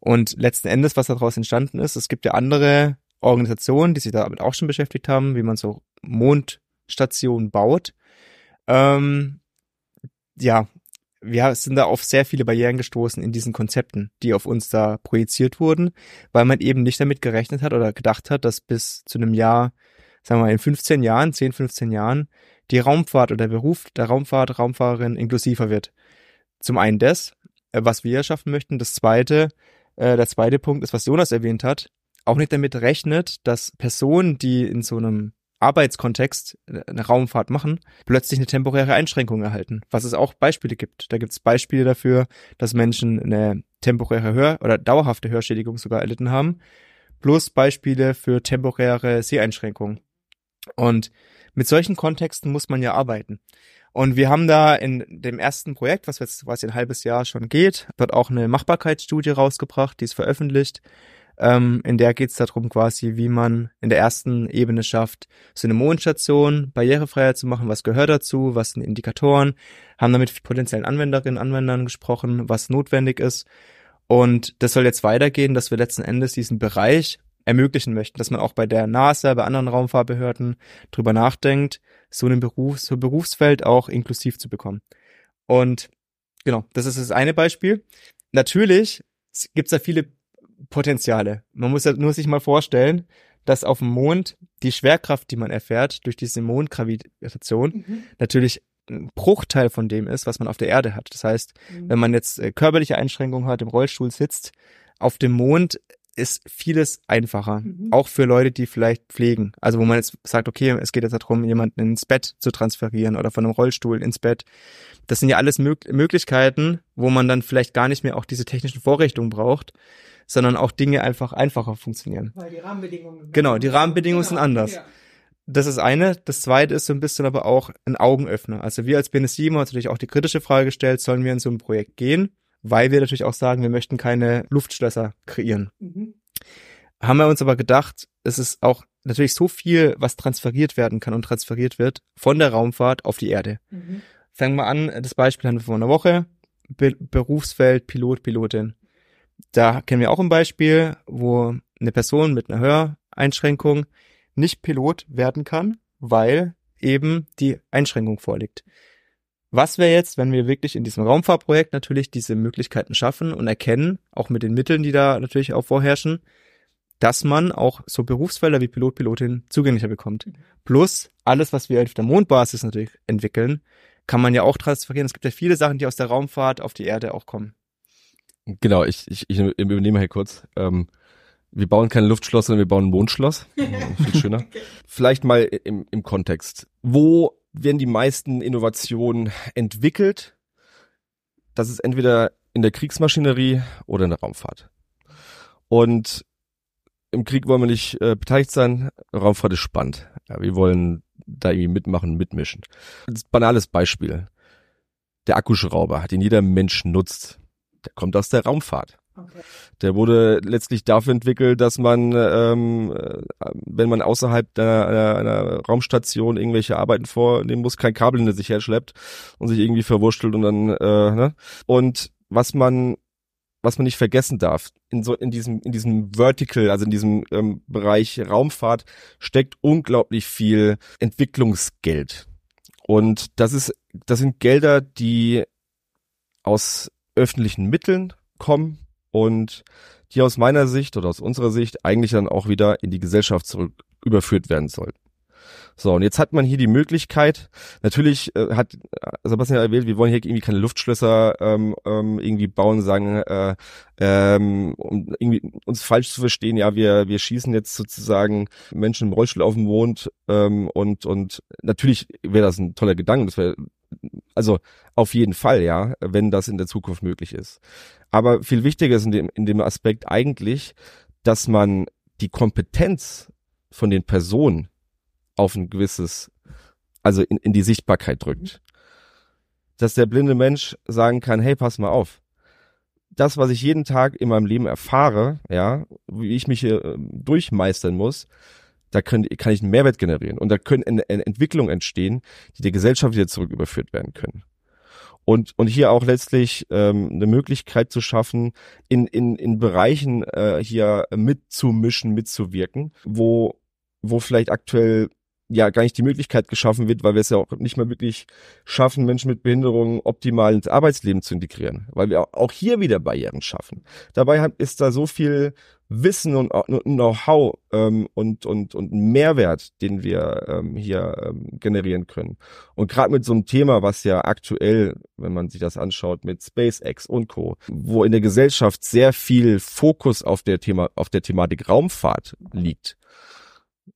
Und letzten Endes, was daraus entstanden ist, es gibt ja andere Organisationen, die sich damit auch schon beschäftigt haben, wie man so Mondstationen baut. Ähm, ja, wir sind da auf sehr viele Barrieren gestoßen in diesen Konzepten, die auf uns da projiziert wurden, weil man eben nicht damit gerechnet hat oder gedacht hat, dass bis zu einem Jahr, sagen wir mal in 15 Jahren, 10, 15 Jahren, die Raumfahrt oder der Beruf der Raumfahrt, Raumfahrerin inklusiver wird. Zum einen das, was wir schaffen möchten. Das zweite, äh, der zweite Punkt ist, was Jonas erwähnt hat, auch nicht damit rechnet, dass Personen, die in so einem Arbeitskontext äh, eine Raumfahrt machen, plötzlich eine temporäre Einschränkung erhalten. Was es auch Beispiele gibt. Da gibt es Beispiele dafür, dass Menschen eine temporäre Hör- oder dauerhafte Hörschädigung sogar erlitten haben. Plus Beispiele für temporäre Seheinschränkungen. Und mit solchen Kontexten muss man ja arbeiten. Und wir haben da in dem ersten Projekt, was jetzt quasi ein halbes Jahr schon geht, dort auch eine Machbarkeitsstudie rausgebracht, die ist veröffentlicht. Ähm, in der geht es darum quasi, wie man in der ersten Ebene schafft, so eine Mondstation barrierefreier zu machen, was gehört dazu, was sind Indikatoren, haben da mit potenziellen Anwenderinnen und Anwendern gesprochen, was notwendig ist. Und das soll jetzt weitergehen, dass wir letzten Endes diesen Bereich ermöglichen möchten, dass man auch bei der NASA, bei anderen Raumfahrtbehörden drüber nachdenkt, so einen Beruf, so ein Berufsfeld auch inklusiv zu bekommen. Und genau, das ist das eine Beispiel. Natürlich gibt's da viele Potenziale. Man muss ja nur sich mal vorstellen, dass auf dem Mond die Schwerkraft, die man erfährt durch diese Mondgravitation, Mhm. natürlich ein Bruchteil von dem ist, was man auf der Erde hat. Das heißt, wenn man jetzt äh, körperliche Einschränkungen hat, im Rollstuhl sitzt, auf dem Mond ist vieles einfacher. Mhm. Auch für Leute, die vielleicht pflegen. Also wo man jetzt sagt, okay, es geht jetzt darum, jemanden ins Bett zu transferieren oder von einem Rollstuhl ins Bett. Das sind ja alles Mög Möglichkeiten, wo man dann vielleicht gar nicht mehr auch diese technischen Vorrichtungen braucht, sondern auch Dinge einfach einfacher funktionieren. Weil die Rahmenbedingungen. Genau, die Rahmenbedingungen sind anders. Ja. Das ist eine. Das zweite ist so ein bisschen aber auch ein Augenöffner. Also wir als BNS7 haben uns natürlich auch die kritische Frage gestellt, sollen wir in so ein Projekt gehen? Weil wir natürlich auch sagen, wir möchten keine Luftschlösser kreieren. Mhm. Haben wir uns aber gedacht, es ist auch natürlich so viel, was transferiert werden kann und transferiert wird von der Raumfahrt auf die Erde. Mhm. Fangen wir an, das Beispiel haben wir vor einer Woche. Be Berufsfeld Pilot, Pilotin. Da kennen wir auch ein Beispiel, wo eine Person mit einer Höreinschränkung nicht Pilot werden kann, weil eben die Einschränkung vorliegt. Was wäre jetzt, wenn wir wirklich in diesem Raumfahrtprojekt natürlich diese Möglichkeiten schaffen und erkennen, auch mit den Mitteln, die da natürlich auch vorherrschen, dass man auch so Berufsfelder wie Pilot, Pilotin zugänglicher bekommt. Plus alles, was wir auf der Mondbasis natürlich entwickeln, kann man ja auch transferieren. Es gibt ja viele Sachen, die aus der Raumfahrt auf die Erde auch kommen. Genau, ich, ich, ich übernehme hier kurz. Ähm, wir bauen keine Luftschloss, sondern wir bauen ein Mondschloss. Viel schöner. Vielleicht mal im, im Kontext. Wo werden die meisten Innovationen entwickelt? Das ist entweder in der Kriegsmaschinerie oder in der Raumfahrt. Und im Krieg wollen wir nicht äh, beteiligt sein. Raumfahrt ist spannend. Ja, wir wollen da irgendwie mitmachen, mitmischen. Banales Beispiel. Der Akkuschrauber, den jeder Mensch nutzt, der kommt aus der Raumfahrt. Der wurde letztlich dafür entwickelt, dass man, ähm, äh, wenn man außerhalb einer, einer, einer Raumstation irgendwelche Arbeiten vornehmen muss, kein Kabel hinter sich herschleppt und sich irgendwie verwurschtelt und dann, äh, ne? Und was man, was man nicht vergessen darf, in so, in diesem, in diesem Vertical, also in diesem ähm, Bereich Raumfahrt steckt unglaublich viel Entwicklungsgeld. Und das ist, das sind Gelder, die aus öffentlichen Mitteln kommen und die aus meiner Sicht oder aus unserer Sicht eigentlich dann auch wieder in die Gesellschaft zurück überführt werden sollten. So, und jetzt hat man hier die Möglichkeit, natürlich äh, hat Sebastian erwähnt, wir wollen hier irgendwie keine Luftschlösser ähm, ähm, irgendwie bauen, sagen, äh, ähm, um irgendwie uns falsch zu verstehen, ja, wir, wir schießen jetzt sozusagen Menschen im Rollstuhl auf den Mond ähm, und, und natürlich wäre das ein toller Gedanke, das wäre also auf jeden Fall, ja, wenn das in der Zukunft möglich ist. Aber viel wichtiger ist in dem, in dem Aspekt eigentlich, dass man die Kompetenz von den Personen auf ein gewisses, also in, in die Sichtbarkeit drückt. Dass der blinde Mensch sagen kann, hey, pass mal auf. Das, was ich jeden Tag in meinem Leben erfahre, ja, wie ich mich hier äh, durchmeistern muss, da können, kann ich einen Mehrwert generieren und da können eine, eine Entwicklung entstehen, die der Gesellschaft wieder zurück überführt werden können. Und, und hier auch letztlich ähm, eine Möglichkeit zu schaffen, in, in, in Bereichen äh, hier mitzumischen, mitzuwirken, wo, wo vielleicht aktuell ja gar nicht die Möglichkeit geschaffen wird, weil wir es ja auch nicht mehr wirklich schaffen, Menschen mit Behinderungen optimal ins Arbeitsleben zu integrieren, weil wir auch hier wieder Barrieren schaffen. Dabei ist da so viel Wissen und Know-how ähm, und, und, und Mehrwert, den wir ähm, hier ähm, generieren können. Und gerade mit so einem Thema, was ja aktuell, wenn man sich das anschaut, mit SpaceX und Co., wo in der Gesellschaft sehr viel Fokus auf der Thema, auf der Thematik Raumfahrt liegt,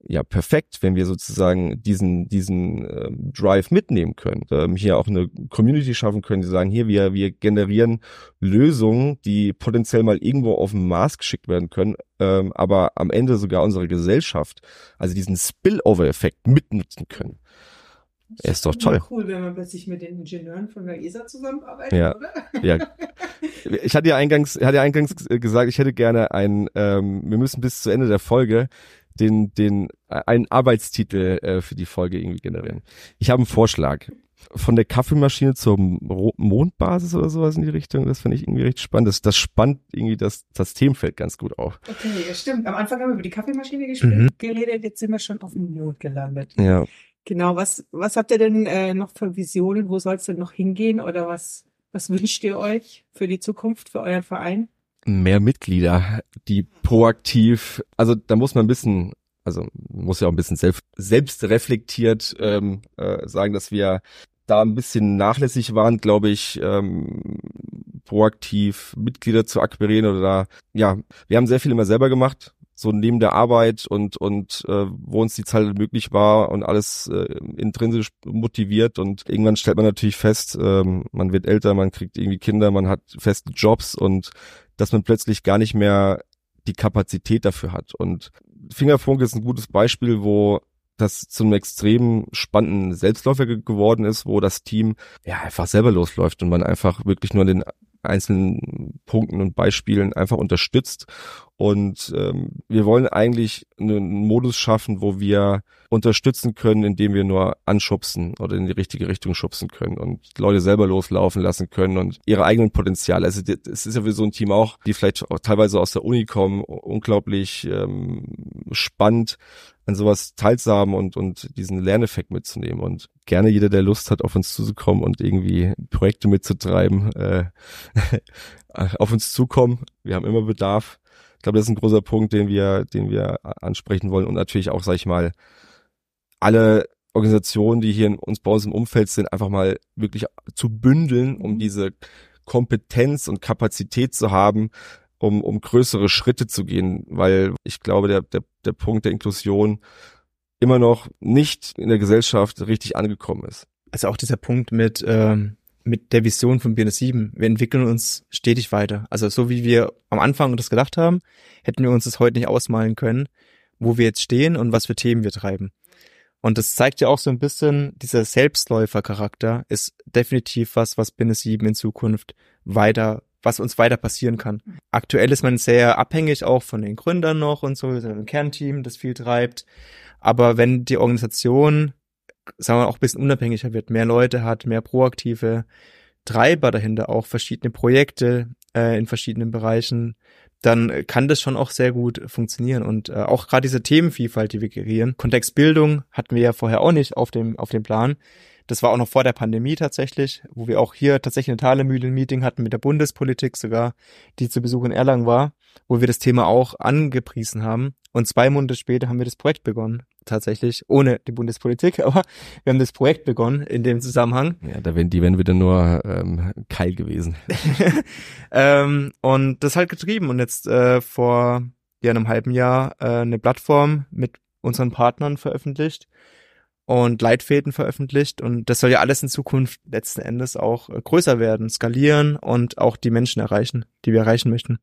ja perfekt, wenn wir sozusagen diesen diesen ähm, Drive mitnehmen können, ähm, hier auch eine Community schaffen können, die sagen, hier wir wir generieren Lösungen, die potenziell mal irgendwo auf den Mars geschickt werden können, ähm, aber am Ende sogar unsere Gesellschaft, also diesen Spillover-Effekt mitnutzen können. Er ist doch toll. Cool, wenn man plötzlich mit den Ingenieuren von der ESA zusammenarbeitet, ja. oder? Ja. Ich hatte ja eingangs, hatte ja eingangs gesagt, ich hätte gerne ein, ähm, wir müssen bis zu Ende der Folge den, den, äh, einen Arbeitstitel äh, für die Folge irgendwie generieren. Ich habe einen Vorschlag. Von der Kaffeemaschine zur Mondbasis oder sowas in die Richtung, das finde ich irgendwie recht spannend. Das, das spannt irgendwie das, das Themenfeld ganz gut auf. Okay, ja, stimmt. Am Anfang haben wir über die Kaffeemaschine mhm. geredet, jetzt sind wir schon auf dem Mond gelandet. Ja. Genau, was, was habt ihr denn äh, noch für Visionen? Wo soll es denn noch hingehen? Oder was, was wünscht ihr euch für die Zukunft, für euren Verein? Mehr Mitglieder, die proaktiv, also da muss man ein bisschen, also muss ja auch ein bisschen selbst, selbst reflektiert ähm, äh, sagen, dass wir da ein bisschen nachlässig waren, glaube ich, ähm, proaktiv Mitglieder zu akquirieren oder da, ja, wir haben sehr viel immer selber gemacht, so neben der Arbeit und und äh, wo uns die Zeit möglich war und alles äh, intrinsisch motiviert und irgendwann stellt man natürlich fest, ähm, man wird älter, man kriegt irgendwie Kinder, man hat feste Jobs und dass man plötzlich gar nicht mehr die Kapazität dafür hat. Und Fingerfunk ist ein gutes Beispiel, wo das zum extrem spannenden Selbstläufer geworden ist, wo das Team ja einfach selber losläuft und man einfach wirklich nur den einzelnen Punkten und Beispielen einfach unterstützt. Und ähm, wir wollen eigentlich einen Modus schaffen, wo wir unterstützen können, indem wir nur anschubsen oder in die richtige Richtung schubsen können und Leute selber loslaufen lassen können und ihre eigenen Potenziale. Also es ist ja für so ein Team auch, die vielleicht auch teilweise aus der Uni kommen, unglaublich ähm, spannend an sowas teilzuhaben und, und diesen Lerneffekt mitzunehmen. Und gerne jeder, der Lust hat, auf uns zuzukommen und irgendwie Projekte mitzutreiben, äh, auf uns zukommen. Wir haben immer Bedarf. Ich glaube, das ist ein großer Punkt, den wir, den wir ansprechen wollen. Und natürlich auch, sag ich mal, alle Organisationen, die hier in uns bei uns im Umfeld sind, einfach mal wirklich zu bündeln, um mhm. diese Kompetenz und Kapazität zu haben, um, um größere Schritte zu gehen, weil ich glaube, der, der, der Punkt der Inklusion immer noch nicht in der Gesellschaft richtig angekommen ist. Also auch dieser Punkt mit, ähm, mit der Vision von BNS 7. Wir entwickeln uns stetig weiter. Also so wie wir am Anfang das gedacht haben, hätten wir uns das heute nicht ausmalen können, wo wir jetzt stehen und was für Themen wir treiben. Und das zeigt ja auch so ein bisschen, dieser Selbstläufercharakter ist definitiv was, was BNS 7 in Zukunft weiter was uns weiter passieren kann. Aktuell ist man sehr abhängig auch von den Gründern noch und so, ein Kernteam, das viel treibt. Aber wenn die Organisation, sagen wir auch ein bisschen unabhängiger wird, mehr Leute hat, mehr proaktive Treiber dahinter, auch verschiedene Projekte äh, in verschiedenen Bereichen, dann kann das schon auch sehr gut funktionieren. Und äh, auch gerade diese Themenvielfalt, die wir kreieren, Kontextbildung hatten wir ja vorher auch nicht auf dem, auf dem Plan. Das war auch noch vor der Pandemie tatsächlich, wo wir auch hier tatsächlich eine Thalemühlen-Meeting hatten mit der Bundespolitik sogar, die zu Besuch in Erlangen war, wo wir das Thema auch angepriesen haben. Und zwei Monate später haben wir das Projekt begonnen, tatsächlich, ohne die Bundespolitik, aber wir haben das Projekt begonnen in dem Zusammenhang. Ja, da wären die wären wieder nur ähm, Keil gewesen. ähm, und das halt getrieben und jetzt äh, vor ja, einem halben Jahr äh, eine Plattform mit unseren Partnern veröffentlicht und Leitfäden veröffentlicht und das soll ja alles in Zukunft letzten Endes auch äh, größer werden, skalieren und auch die Menschen erreichen, die wir erreichen möchten.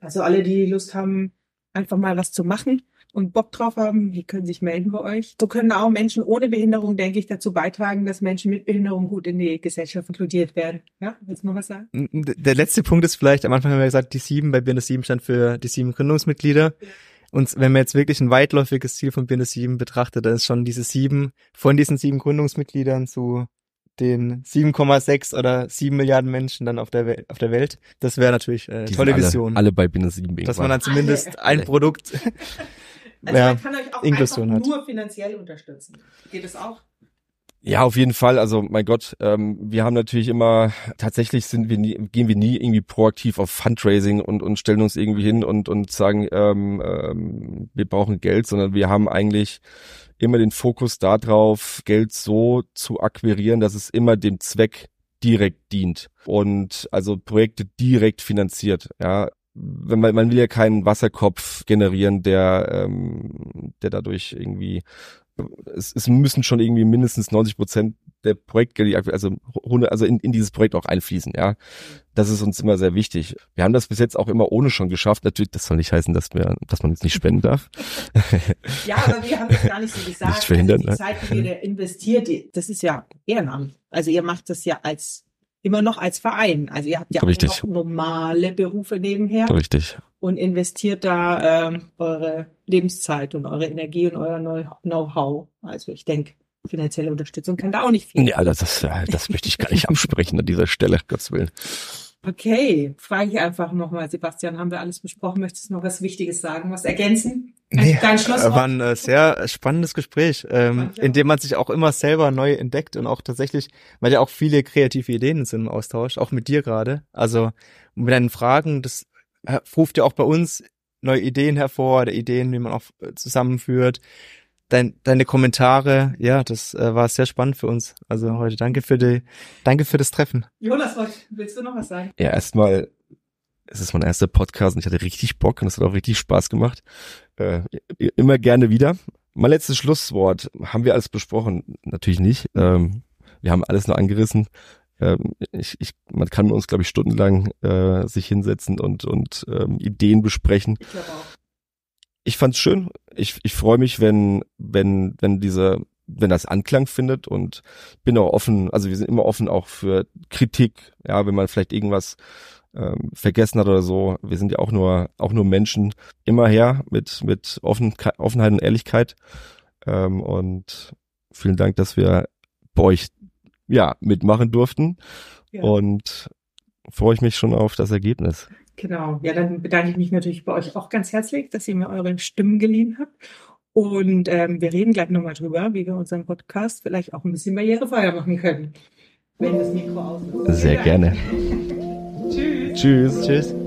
Also alle, die Lust haben, einfach mal was zu machen und Bock drauf haben, die können sich melden bei euch. So können auch Menschen ohne Behinderung, denke ich, dazu beitragen, dass Menschen mit Behinderung gut in die Gesellschaft inkludiert werden. Ja, willst du noch was sagen? Der letzte Punkt ist vielleicht, am Anfang haben wir gesagt, die sieben, bei Birne 7 stand für die sieben Gründungsmitglieder. Ja. Und wenn man jetzt wirklich ein weitläufiges Ziel von Birne 7 betrachtet, dann ist schon diese sieben, von diesen sieben Gründungsmitgliedern zu den 7,6 oder 7 Milliarden Menschen dann auf der, Welt, auf der Welt. Das wäre natürlich äh, tolle alle, Vision. Alle bei Binne 7 Dass man dann zumindest alle. ein Produkt also ja, man kann euch auch Inklusion nur finanziell unterstützen. Geht es auch? Ja, auf jeden Fall. Also mein Gott, ähm, wir haben natürlich immer, tatsächlich sind wir nie, gehen wir nie irgendwie proaktiv auf Fundraising und, und stellen uns irgendwie hin und, und sagen, ähm, ähm, wir brauchen Geld, sondern wir haben eigentlich immer den Fokus darauf, Geld so zu akquirieren, dass es immer dem Zweck direkt dient und also Projekte direkt finanziert. Ja, wenn man, man will ja keinen Wasserkopf generieren, der, ähm, der dadurch irgendwie es, es müssen schon irgendwie mindestens 90 Prozent der Projektgelder, also, also in, in dieses Projekt auch einfließen, ja. Das ist uns immer sehr wichtig. Wir haben das bis jetzt auch immer ohne schon geschafft. Natürlich, das soll nicht heißen, dass wir, dass man uns nicht spenden darf. ja, aber wir haben das gar nicht so gesagt. Nicht verhindern, also die Zeit, die ihr investiert, das ist ja Ehrenamt. Also ihr macht das ja als immer noch als Verein. Also ihr habt ja Richtig. auch noch normale Berufe nebenher. Richtig. Und investiert da ähm, eure Lebenszeit und eure Energie und euer Know-how. Also ich denke, finanzielle Unterstützung kann da auch nicht viel. Ja, das, das, das möchte ich gar nicht absprechen an dieser Stelle, Gottes Willen. Okay, frage ich einfach nochmal, Sebastian, haben wir alles besprochen? Möchtest du noch was Wichtiges sagen, was ergänzen? Nee, Dein Schlusswort? war ein äh, sehr spannendes Gespräch, ähm, in dem man sich auch immer selber neu entdeckt und auch tatsächlich, weil ja auch viele kreative Ideen sind im Austausch, auch mit dir gerade. Also mit deinen Fragen, das äh, ruft ja auch bei uns neue Ideen hervor, oder Ideen, wie man auch äh, zusammenführt dein, deine Kommentare, ja, das äh, war sehr spannend für uns. Also heute danke für die, danke für das Treffen. Jonas, willst du noch was sagen? Ja, erstmal, es ist mein erster Podcast und ich hatte richtig Bock und es hat auch richtig Spaß gemacht. Äh, immer gerne wieder. Mein letztes Schlusswort. Haben wir alles besprochen? Natürlich nicht. Ähm, wir haben alles nur angerissen. Ähm, ich, ich, man kann uns, glaube ich, stundenlang äh, sich hinsetzen und, und ähm, Ideen besprechen. Ich glaube auch ich fand's schön. Ich, ich freue mich, wenn, wenn, wenn diese, wenn das Anklang findet und bin auch offen, also wir sind immer offen auch für Kritik, ja, wenn man vielleicht irgendwas ähm, vergessen hat oder so. Wir sind ja auch nur, auch nur Menschen, immer her mit, mit Offen, Offenheit und Ehrlichkeit. Ähm, und vielen Dank, dass wir bei euch, ja, mitmachen durften. Ja. Und freue ich mich schon auf das Ergebnis. Genau. Ja, dann bedanke ich mich natürlich bei euch auch ganz herzlich, dass ihr mir eure Stimmen geliehen habt. Und ähm, wir reden gleich nochmal drüber, wie wir unseren Podcast vielleicht auch ein bisschen barrierefreier machen können. Wenn das Mikro aus ist. Sehr gerne. Tschüss. Tschüss. Tschüss.